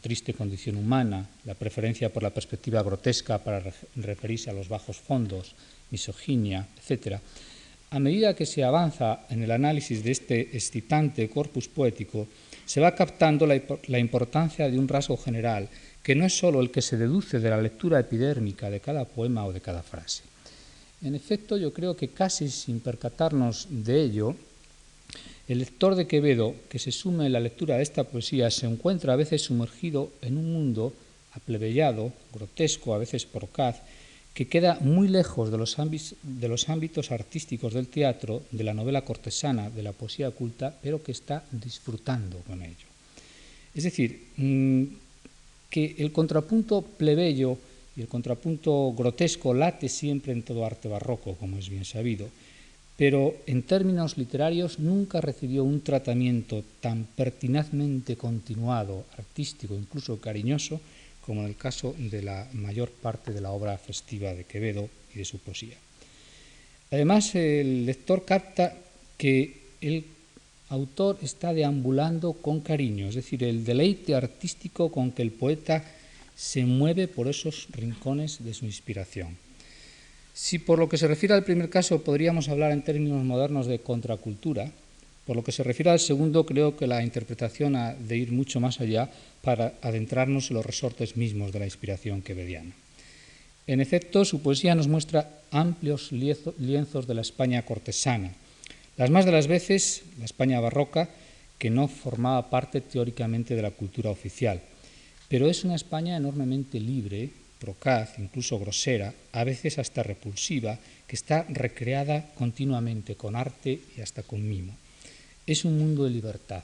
triste condición humana, la preferencia por la perspectiva grotesca para referirse a los bajos fondos, misoginia, etc., a medida que se avanza en el análisis de este excitante corpus poético, se va captando la, la importancia de un rasgo general, que no es sólo el que se deduce de la lectura epidérmica de cada poema o de cada frase. En efecto, yo creo que casi sin percatarnos de ello, el lector de Quevedo, que se sume en la lectura de esta poesía, se encuentra a veces sumergido en un mundo aplebellado, grotesco, a veces porcaz, que queda muy lejos de los, ámbitos artísticos del teatro, de la novela cortesana, de la poesía oculta, pero que está disfrutando con ello. Es decir, mm, que el contrapunto plebeyo y el contrapunto grotesco late siempre en todo arte barroco, como es bien sabido, pero en términos literarios nunca recibió un tratamiento tan pertinazmente continuado, artístico, incluso cariñoso, como en el caso de la mayor parte de la obra festiva de Quevedo y de su poesía. Además, el lector capta que el autor está deambulando con cariño, es decir, el deleite artístico con que el poeta se mueve por esos rincones de su inspiración. Si por lo que se refiere al primer caso podríamos hablar en términos modernos de contracultura, por lo que se refiere al segundo creo que la interpretación ha de ir mucho más allá para adentrarnos en los resortes mismos de la inspiración quevediana. En efecto, su poesía nos muestra amplios lienzos de la España cortesana, las más de las veces la España barroca, que no formaba parte teóricamente de la cultura oficial, pero es una España enormemente libre, procaz, incluso grosera, a veces hasta repulsiva, que está recreada continuamente con arte y hasta con mimo. Es un mundo de libertad,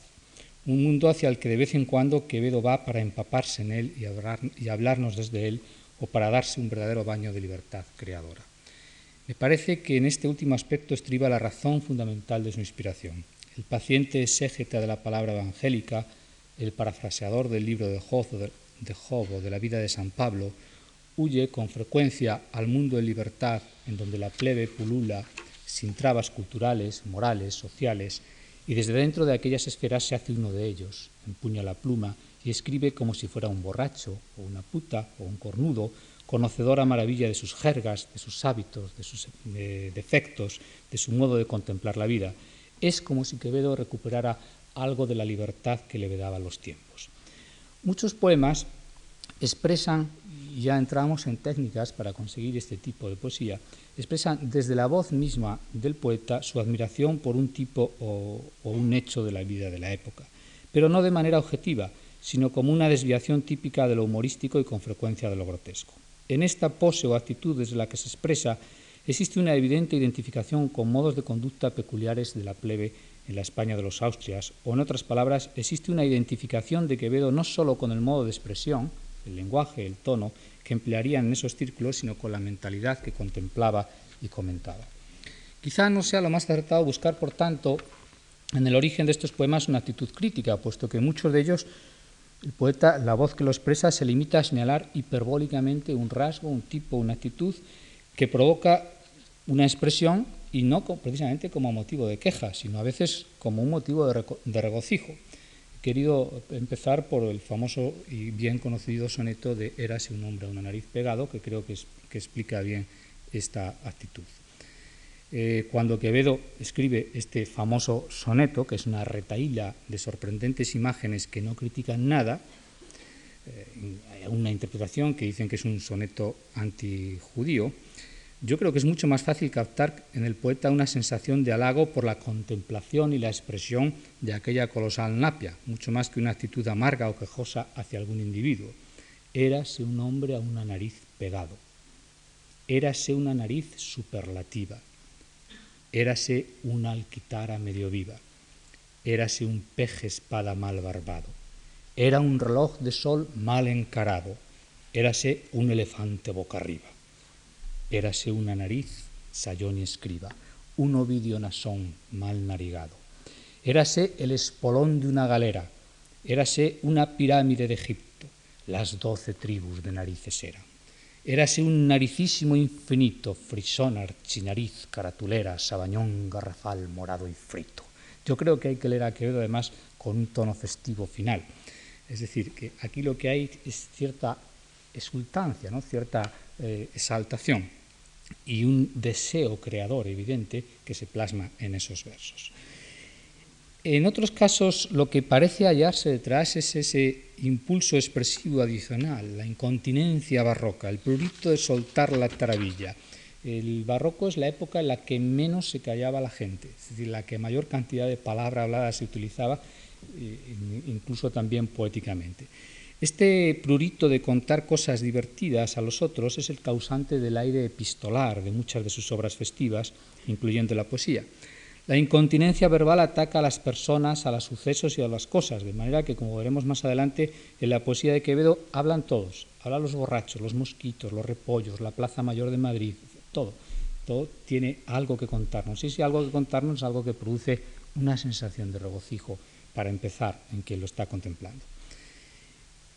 un mundo hacia el que de vez en cuando Quevedo va para empaparse en él y, y hablarnos desde él o para darse un verdadero baño de libertad creadora. Me parece que en este último aspecto estriba la razón fundamental de su inspiración. El paciente exégeta de la palabra evangélica, el parafraseador del libro de Job, de Job o de la vida de San Pablo, huye con frecuencia al mundo de libertad en donde la plebe pulula sin trabas culturales, morales, sociales, y desde dentro de aquellas esferas se hace uno de ellos, empuña la pluma y escribe como si fuera un borracho, o una puta, o un cornudo, conocedor a maravilla de sus jergas, de sus hábitos, de sus defectos, de su modo de contemplar la vida. Es como si Quevedo recuperara algo de la libertad que le vedaban los tiempos. Muchos poemas expresan y ya entramos en técnicas para conseguir este tipo de poesía, expresan desde la voz misma del poeta su admiración por un tipo o, un hecho de la vida de la época, pero no de manera objetiva, sino como una desviación típica de lo humorístico y con frecuencia de lo grotesco. En esta pose o actitud desde la que se expresa existe una evidente identificación con modos de conducta peculiares de la plebe en la España de los Austrias, o en otras palabras, existe una identificación de Quevedo no solo con el modo de expresión, el lenguaje, el tono que emplearían en esos círculos, sino con la mentalidad que contemplaba y comentaba. Quizá no sea lo más acertado buscar, por tanto, en el origen de estos poemas una actitud crítica, puesto que muchos de ellos el poeta, la voz que lo expresa, se limita a señalar hiperbólicamente un rasgo, un tipo, una actitud que provoca una expresión y no precisamente como motivo de queja, sino a veces como un motivo de regocijo querido empezar por el famoso y bien conocido soneto de Érase un hombre a una nariz pegado, que creo que, explica bien esta actitud. Eh, cuando Quevedo escribe este famoso soneto, que es una retaíla de sorprendentes imágenes que no critican nada, eh, una interpretación que dicen que es un soneto antijudío, yo creo que es mucho más fácil captar en el poeta una sensación de halago por la contemplación y la expresión de aquella colosal napia, mucho más que una actitud amarga o quejosa hacia algún individuo. Érase un hombre a una nariz pegado. Érase una nariz superlativa. Érase una alquitara medio viva. Érase un peje espada mal barbado. Era un reloj de sol mal encarado. Érase un elefante boca arriba. Érase una nariz, sayón y escriba, un ovidio nasón mal narigado. Érase el espolón de una galera, érase una pirámide de Egipto, las doce tribus de narices eran. Érase un naricísimo infinito, frisón, archinariz, caratulera, sabañón, garrafal, morado y frito. Yo creo que hay que leer a Quevedo además con un tono festivo final. Es decir, que aquí lo que hay es cierta exultancia, ¿no? cierta eh, exaltación y un deseo creador evidente que se plasma en esos versos. En otros casos, lo que parece hallarse detrás es ese impulso expresivo adicional, la incontinencia barroca, el prurito de soltar la taravilla. El barroco es la época en la que menos se callaba la gente, es decir, la que mayor cantidad de palabra hablada se utilizaba, eh, incluso también poéticamente. Este prurito de contar cosas divertidas a los otros es el causante del aire epistolar de muchas de sus obras festivas, incluyendo la poesía. La incontinencia verbal ataca a las personas, a los sucesos y a las cosas, de manera que, como veremos más adelante, en la poesía de Quevedo hablan todos. Hablan los borrachos, los mosquitos, los repollos, la Plaza Mayor de Madrid, todo. Todo tiene algo que contarnos. Y si algo que contarnos es algo que produce una sensación de regocijo para empezar en quien lo está contemplando.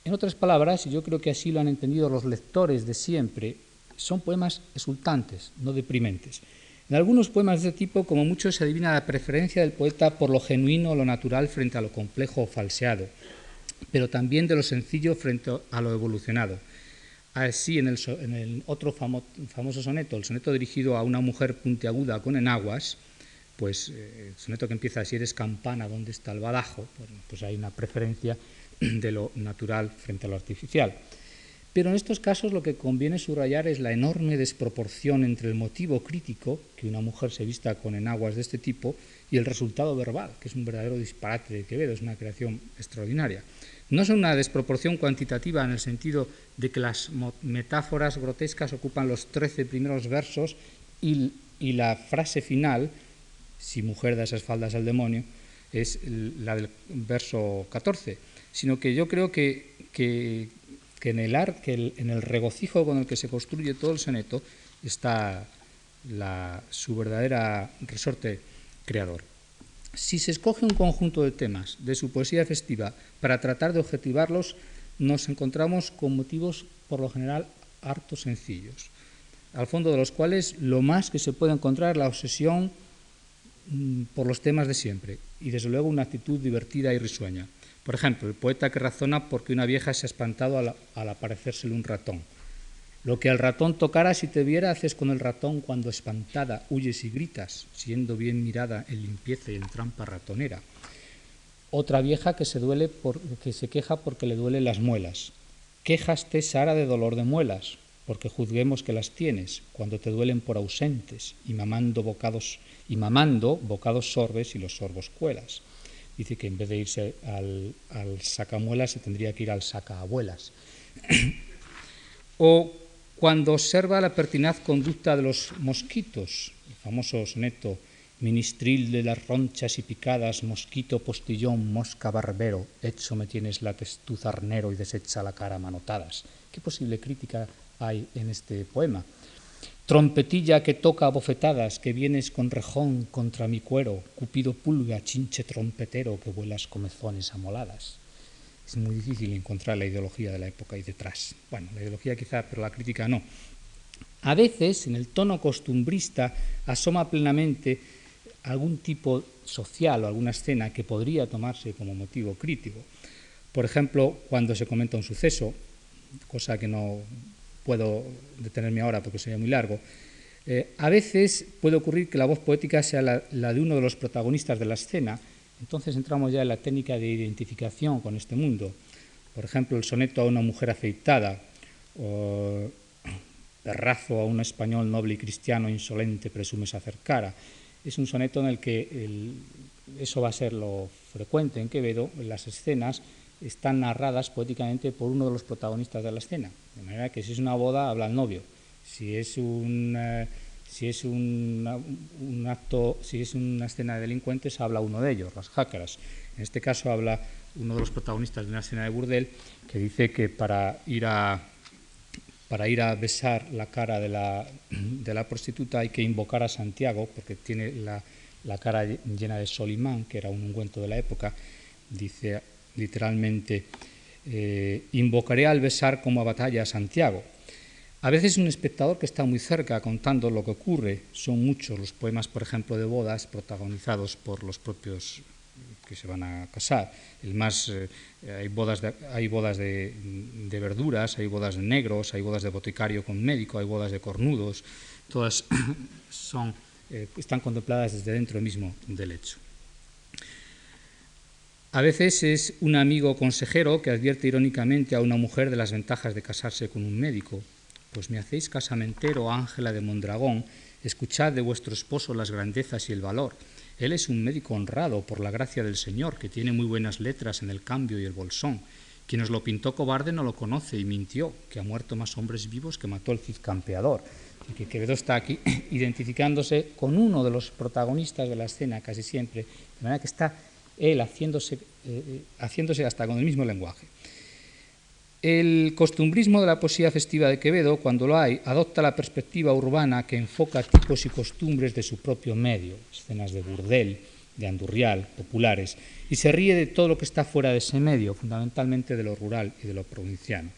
En otras palabras, y yo creo que así lo han entendido los lectores de siempre, son poemas exultantes, no deprimentes. En algunos poemas de este tipo, como mucho, se adivina la preferencia del poeta por lo genuino o lo natural frente a lo complejo o falseado, pero también de lo sencillo frente a lo evolucionado. Así, en el, otro famoso soneto, el soneto dirigido a una mujer puntiaguda con enaguas, pues eh, el soneto que empieza así, eres campana, ¿dónde está el badajo? pues hay una preferencia de lo natural frente a lo artificial. Pero en estos casos lo que conviene subrayar es la enorme desproporción entre el motivo crítico, que una mujer se vista con enaguas de este tipo, y el resultado verbal, que es un verdadero disparate de Quevedo, es una creación extraordinaria. No es una desproporción cuantitativa en el sentido de que las metáforas grotescas ocupan los trece primeros versos y, la frase final, si mujer da esas faldas al demonio, es la del verso 14 sino que yo creo que, en, el que en el regocijo con el que se construye todo el soneto está su verdadera resorte creador. Si se escoge un conjunto de temas de su poesía festiva para tratar de objetivarlos, nos encontramos con motivos por lo general harto sencillos, al fondo de los cuales lo más que se puede encontrar es la obsesión mm, por los temas de siempre y desde luego una actitud divertida y risueña. Por ejemplo, el poeta que razona porque una vieja se ha espantado al, aparecérsele un ratón. Lo que al ratón tocara si te viera haces con el ratón cuando espantada huyes y gritas, siendo bien mirada en limpieza y en trampa ratonera. Otra vieja que se duele que se queja porque le duelen las muelas. Quéjaste, Sara, de dolor de muelas, porque juzguemos que las tienes, cuando te duelen por ausentes, y mamando bocados, y mamando bocados sorbes y los sorbos cuelas. Dice que en vez de irse al, al sacamuelas se tendría que ir al sacaabuelas. o cuando observa la pertinaz conducta de los mosquitos, el famoso soneto Ministril de las ronchas y picadas, mosquito, postillón, mosca, barbero, hecho me tienes la testuz arnero y desecha la cara manotadas. ¿Qué posible crítica hay en este poema? Trompetilla que toca bofetadas, que vienes con rejón contra mi cuero, cupido pulga, chinche trompetero, que vuelas comezones amoladas. Es muy difícil encontrar la ideología de la época ahí detrás. Bueno, la ideología quizá, pero la crítica no. A veces, en el tono costumbrista, asoma plenamente algún tipo social o alguna escena que podría tomarse como motivo crítico. Por ejemplo, cuando se comenta un suceso, cosa que no puedo detenerme ahora porque sería muy largo, eh, a veces puede ocurrir que la voz poética sea la, de uno de los protagonistas de la escena, entonces entramos ya en la técnica de identificación con este mundo. Por ejemplo, el soneto a una mujer aceitada, o perrazo a un español noble y cristiano insolente presumes acercara es un soneto en el que eso va a ser lo frecuente en Quevedo, las escenas están narradas poéticamente por uno de los protagonistas de la escena, de manera que si es una boda habla el novio, si es un, eh, si es un, acto, si es una escena de delincuentes habla uno de ellos, las jácaras. En este caso habla uno de los protagonistas de una escena de burdel que dice que para ir a para ir a besar la cara de la, de la prostituta hay que invocar a Santiago, porque tiene la, la cara llena de solimán, que era un ungüento de la época, dice literalmente, eh, invocaré al besar como a batalla a Santiago. A veces un espectador que está muy cerca contando lo que ocurre, son muchos los poemas, por ejemplo, de bodas protagonizados por los propios que se van a casar. El más, eh, hay bodas, de, hay bodas de, verduras, hay bodas de negros, hay bodas de boticario con médico, hay bodas de cornudos, todas son, eh, están contempladas desde dentro mismo del hecho. A veces es un amigo consejero que advierte irónicamente a una mujer de las ventajas de casarse con un médico. Pues me hacéis casamentero, Ángela de Mondragón, escuchad de vuestro esposo las grandezas y el valor él es un médico honrado por la gracia del Señor, que tiene muy buenas letras en el cambio y el bolsón. Quien nos lo pintó cobarde no lo conoce y mintió, que ha muerto más hombres vivos que mató el Cid campeador. Y que Quevedo está aquí identificándose con uno de los protagonistas de la escena casi siempre, de manera que está él haciéndose, eh, eh, haciéndose hasta con el mismo lenguaje. El costumbrismo de la poesía festiva de Quevedo, cuando lo hay, adopta la perspectiva urbana que enfoca tipos y costumbres de su propio medio, escenas de burdel, de andurrial, populares, y se ríe de todo lo que está fuera de ese medio, fundamentalmente de lo rural y de lo provinciano.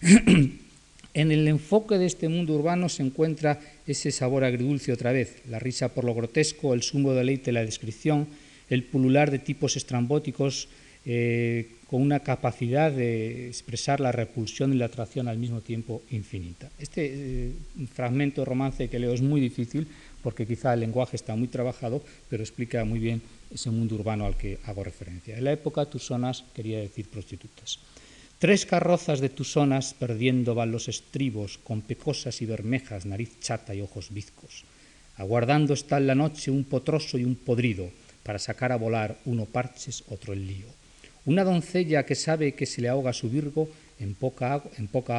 en el enfoque de este mundo urbano se encuentra ese sabor agridulce otra vez, la risa por lo grotesco, el sumo deleite de la descripción, el pulular de tipos estrambóticos, eh, con una capacidad de expresar la repulsión y la atracción al mismo tiempo infinita. Este eh, fragmento romance que leo es muy difícil porque quizá el lenguaje está muy trabajado, pero explica muy bien ese mundo urbano al que hago referencia. En la época tusonas quería decir prostitutas. Tres carrozas de tusonas perdiendo van los estribos, con pecosas y bermejas, nariz chata y ojos bizcos. Aguardando está en la noche un potroso y un podrido, para sacar a volar uno parches, otro el lío. Una doncella que sabe que si le ahoga su virgo, en poca,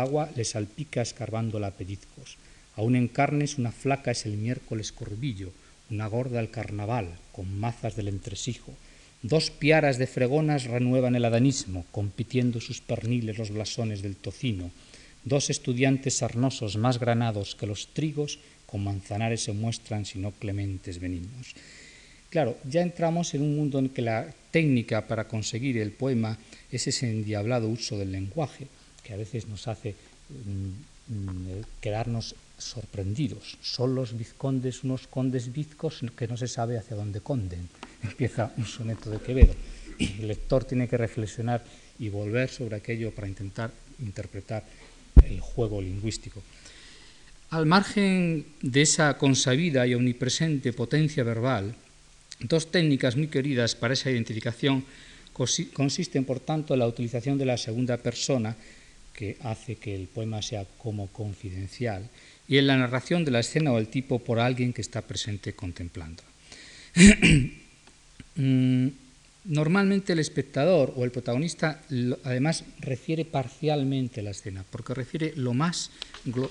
agua le salpica escarbándola a pellizcos. Aún en carnes una flaca es el miércoles corvillo, una gorda el carnaval, con mazas del entresijo. Dos piaras de fregonas renuevan el adanismo, compitiendo sus perniles los blasones del tocino. Dos estudiantes sarnosos más granados que los trigos, con manzanares se muestran sino clementes benignos. Claro, ya entramos en un mundo en que la técnica para conseguir el poema es ese endiablado uso del lenguaje, que a veces nos hace mm, mm, quedarnos sorprendidos. Son los vizcondes unos condes vizcos que no se sabe hacia dónde conden. Empieza un soneto de Quevedo. El lector tiene que reflexionar y volver sobre aquello para intentar interpretar el juego lingüístico. Al margen de esa consabida y omnipresente potencia verbal, Dos técnicas muy queridas para esa identificación consisten, por tanto, en la utilización de la segunda persona, que hace que el poema sea como confidencial, y en la narración de la escena o el tipo por alguien que está presente contemplando. Mm, normalmente el espectador o el protagonista además refiere parcialmente la escena, porque refiere lo más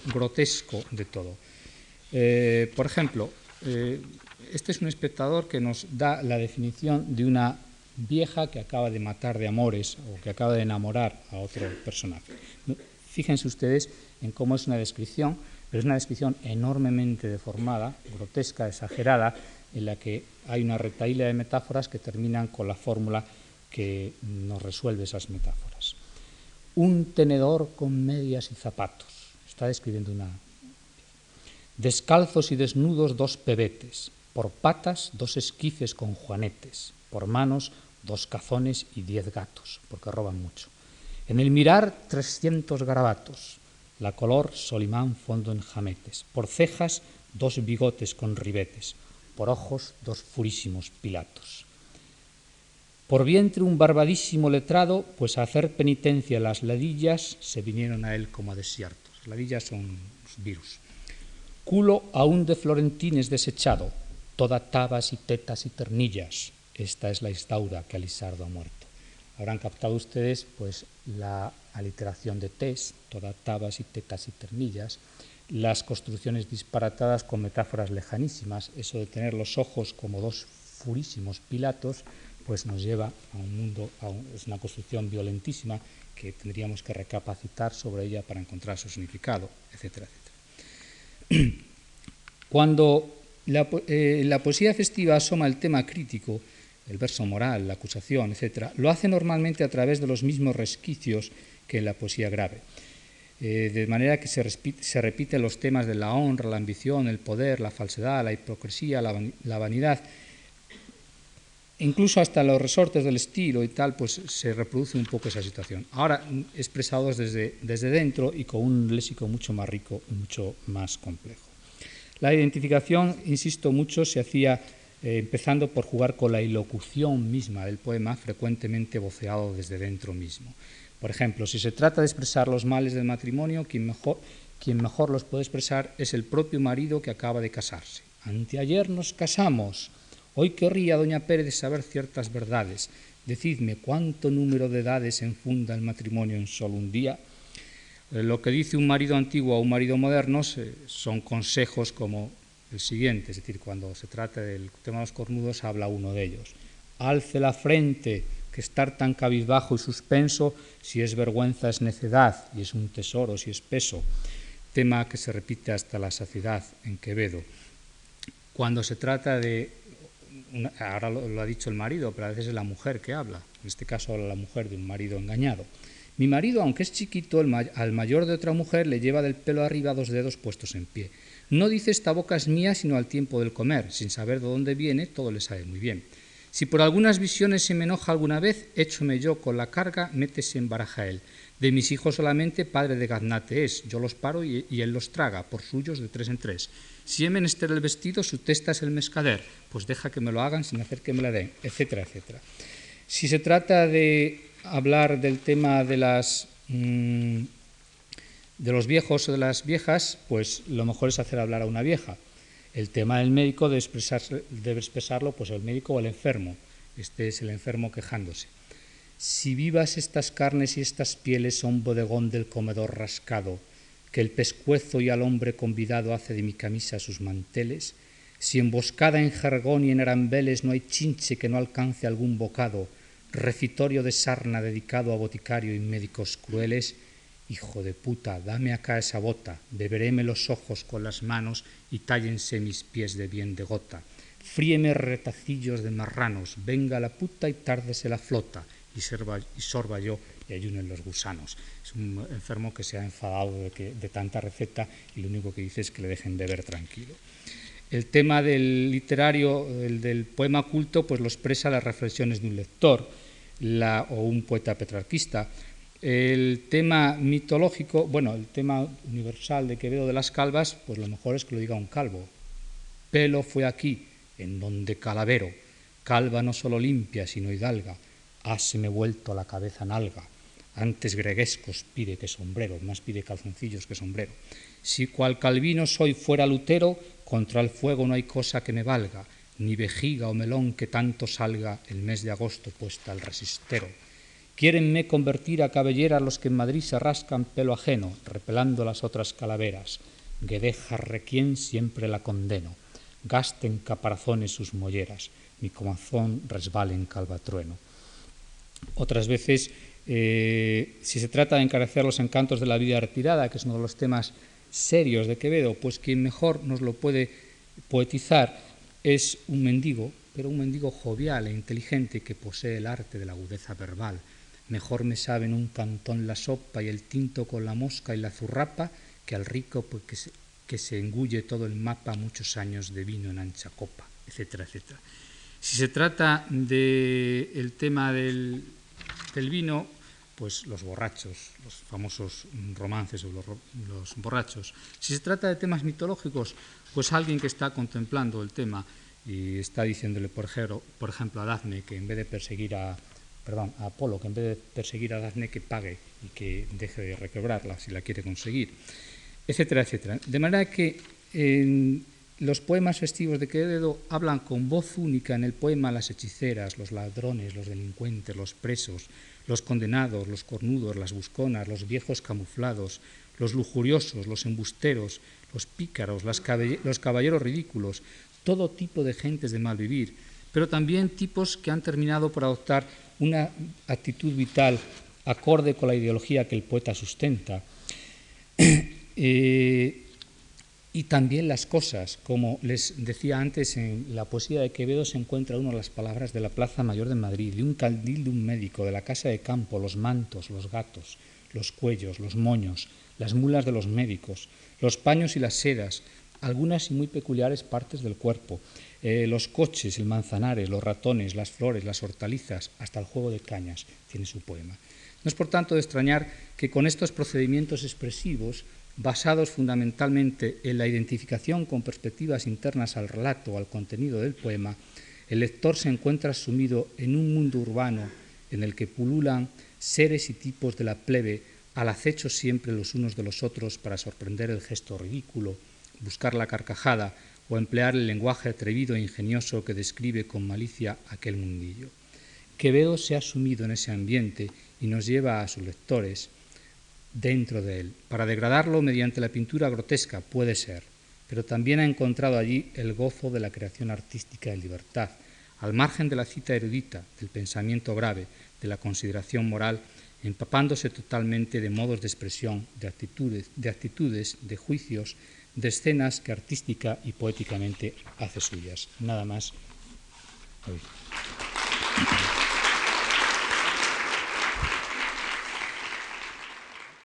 grotesco de todo. Eh, por ejemplo, eh, este es un espectador que nos da la definición de una vieja que acaba de matar de amores o que acaba de enamorar a otro personaje. Fíjense ustedes en cómo es una descripción, pero es una descripción enormemente deformada, grotesca, exagerada, en la que hay una retaíla de metáforas que terminan con la fórmula que nos resuelve esas metáforas. Un tenedor con medias y zapatos. Está describiendo una... Descalzos y desnudos dos pebetes, por patas dos esquifes con juanetes, por manos dos cazones y diez gatos, porque roban mucho. En el mirar trescientos garabatos, la color solimán fondo en jametes, por cejas dos bigotes con ribetes, por ojos dos furísimos pilatos. Por vientre un barbadísimo letrado, pues a hacer penitencia las ladillas se vinieron a él como a desiertos. Las ladillas son virus. Culo aún de florentines desechado, toda tabas y tetas y ternillas. Esta es la instaura que Alisardo ha muerto. Habrán captado ustedes pues la aliteración de tes, toda tabas y tetas y ternillas, las construcciones disparatadas con metáforas lejanísimas, eso de tener los ojos como dos furísimos pilatos, pues nos lleva a un mundo, es una construcción violentísima que tendríamos que recapacitar sobre ella para encontrar su significado, etcétera, etcétera. Cuando la, eh, la poesía festiva asoma el tema crítico, el verso moral, la acusación, etcétera, lo hace normalmente a través de los mismos resquicios que en la poesía grave. Eh, de manera que se, repiten los temas de la honra, la ambición, el poder, la falsedad, la hipocresía, la, vanidad, incluso hasta los resortes del estilo y tal, pues se reproduce un poco esa situación. Ahora expresados desde, desde dentro y con un léxico mucho más rico y mucho más complejo. La identificación, insisto mucho, se hacía eh, empezando por jugar con la ilocución misma del poema, frecuentemente voceado desde dentro mismo. Por ejemplo, si se trata de expresar los males del matrimonio, quien mejor, quien mejor los puede expresar es el propio marido que acaba de casarse. Anteayer nos casamos. Hoy querría doña Pérez saber ciertas verdades. Decidme cuánto número de edades enfunda el matrimonio en solo un día. Eh, lo que dice un marido antiguo a un marido moderno son consejos como el siguiente, es decir, cuando se trata del tema de los cornudos habla uno de ellos. Alce la frente, que estar tan cabizbajo y suspenso, si es vergüenza es necedad y es un tesoro si es peso, tema que se repite hasta la saciedad en Quevedo. Cuando se trata de, ahora lo, ha dicho el marido, pero a veces es la mujer que habla, en este caso habla la mujer de un marido engañado. Mi marido, aunque es chiquito, al mayor de otra mujer le lleva del pelo arriba dos dedos puestos en pie. No dice esta boca es mía, sino al tiempo del comer. Sin saber de dónde viene, todo le sabe muy bien. Si por algunas visiones se me enoja alguna vez, échome yo con la carga, métese en baraja él. De mis hijos solamente padre de gaznate es, yo los paro y, él los traga, por suyos de tres en tres. Si he menester el vestido, su testa es el mescader, pues deja que me lo hagan sin hacer que me la den, etcétera, etcétera. Si se trata de hablar del tema de las mm, de los viejos o de las viejas, pues lo mejor es hacer hablar a una vieja. El tema del médico debe, debe expresarlo pues el médico o el enfermo. Este es el enfermo quejándose. Si vivas estas carnes y estas pieles son bodegón del comedor rascado, que el pescuezo y al hombre convidado hace de mi camisa sus manteles, si emboscada en jargón y en arambeles no hay chinche que no alcance algún bocado, recitorio de sarna dedicado a boticario y médicos crueles, Hijo de puta, dame acá esa bota, beberéme los ojos con las manos y tállense mis pies de bien de gota. Fríeme retacillos de marranos, venga la puta y tárdese la flota, y, y sorba yo y ayunen los gusanos. Es un enfermo que se ha enfadado de, de tanta receta y lo único que dice es que le dejen beber tranquilo. El tema del literario, el del poema culto, pues lo expresa las reflexiones de un lector o un poeta petrarquista. El tema mitológico, bueno, el tema universal de Quevedo de las calvas, pues lo mejor es que lo diga un calvo. Pelo fue aquí, en donde calavero, calva no solo limpia, sino hidalga, háseme vuelto la cabeza nalga, antes greguescos pide que sombrero, más pide calzoncillos que sombrero. Si cual Calvino soy fuera Lutero, contra el fuego no hay cosa que me valga, ni vejiga o melón que tanto salga el mes de agosto puesta al resistero. Quiérenme convertir a cabellera los que en Madrid se rascan pelo ajeno, repelando las otras calaveras. Guedeja requien siempre la condeno. Gasten caparazones sus molleras, mi comazón resbale en calvatrueno. Otras veces, eh, si se trata de encarecer los encantos de la vida retirada, que es uno de los temas serios de Quevedo, pues quien mejor nos lo puede poetizar es un mendigo, pero un mendigo jovial e inteligente que posee el arte de la agudeza verbal. Mejor me saben un cantón la sopa y el tinto con la mosca y la zurrapa que al rico pues, que, se, que se engulle todo el mapa muchos años de vino en ancha copa, etcétera, etcétera. Si se trata del tema del, del vino, pues los borrachos, los famosos romances o los, los, borrachos. Si se trata de temas mitológicos, pues alguien que está contemplando el tema y está diciéndole, por ejemplo, por ejemplo a Dafne que en vez de perseguir a, perdón, a Apolo, que en vez de perseguir a Dafne que pague y que deje de requebrarla si la quiere conseguir, etcétera, etcétera. De manera que en los poemas festivos de Quevedo hablan con voz única en el poema las hechiceras, los ladrones, los delincuentes, los presos, los condenados, los cornudos, las busconas, los viejos camuflados, los lujuriosos, los embusteros, los pícaros, los caballeros ridículos, todo tipo de gentes de mal vivir, pero también tipos que han terminado por adoptar una actitud vital acorde con la ideología que el poeta sustenta. eh, y también las cosas. Como les decía antes, en la poesía de Quevedo se encuentra uno las palabras de la Plaza Mayor de Madrid, de un caldil de un médico, de la casa de campo, los mantos, los gatos, los cuellos, los moños, las mulas de los médicos, los paños y las sedas, algunas y muy peculiares partes del cuerpo, eh, los coches, el manzanares, los ratones, las flores, las hortalizas, hasta el juego de cañas, tiene su poema. No es por tanto de extrañar que con estos procedimientos expresivos basados fundamentalmente en la identificación con perspectivas internas al relato o al contenido del poema, el lector se encuentra sumido en un mundo urbano en el que pululan seres y tipos de la plebe al acecho siempre los unos de los otros para sorprender el gesto ridículo, buscar la carcajada o emplear el lenguaje atrevido e ingenioso que describe con malicia aquel mundillo. Quevedo se ha sumido en ese ambiente y nos lleva a sus lectores dentro de él. Para degradarlo mediante la pintura grotesca puede ser, pero también ha encontrado allí el gozo de la creación artística de libertad, al margen de la cita erudita, del pensamiento grave, de la consideración moral, empapándose totalmente de modos de expresión, de actitudes, de, actitudes, de juicios, de escenas que artística y poéticamente hace suyas. Nada más. Hoy.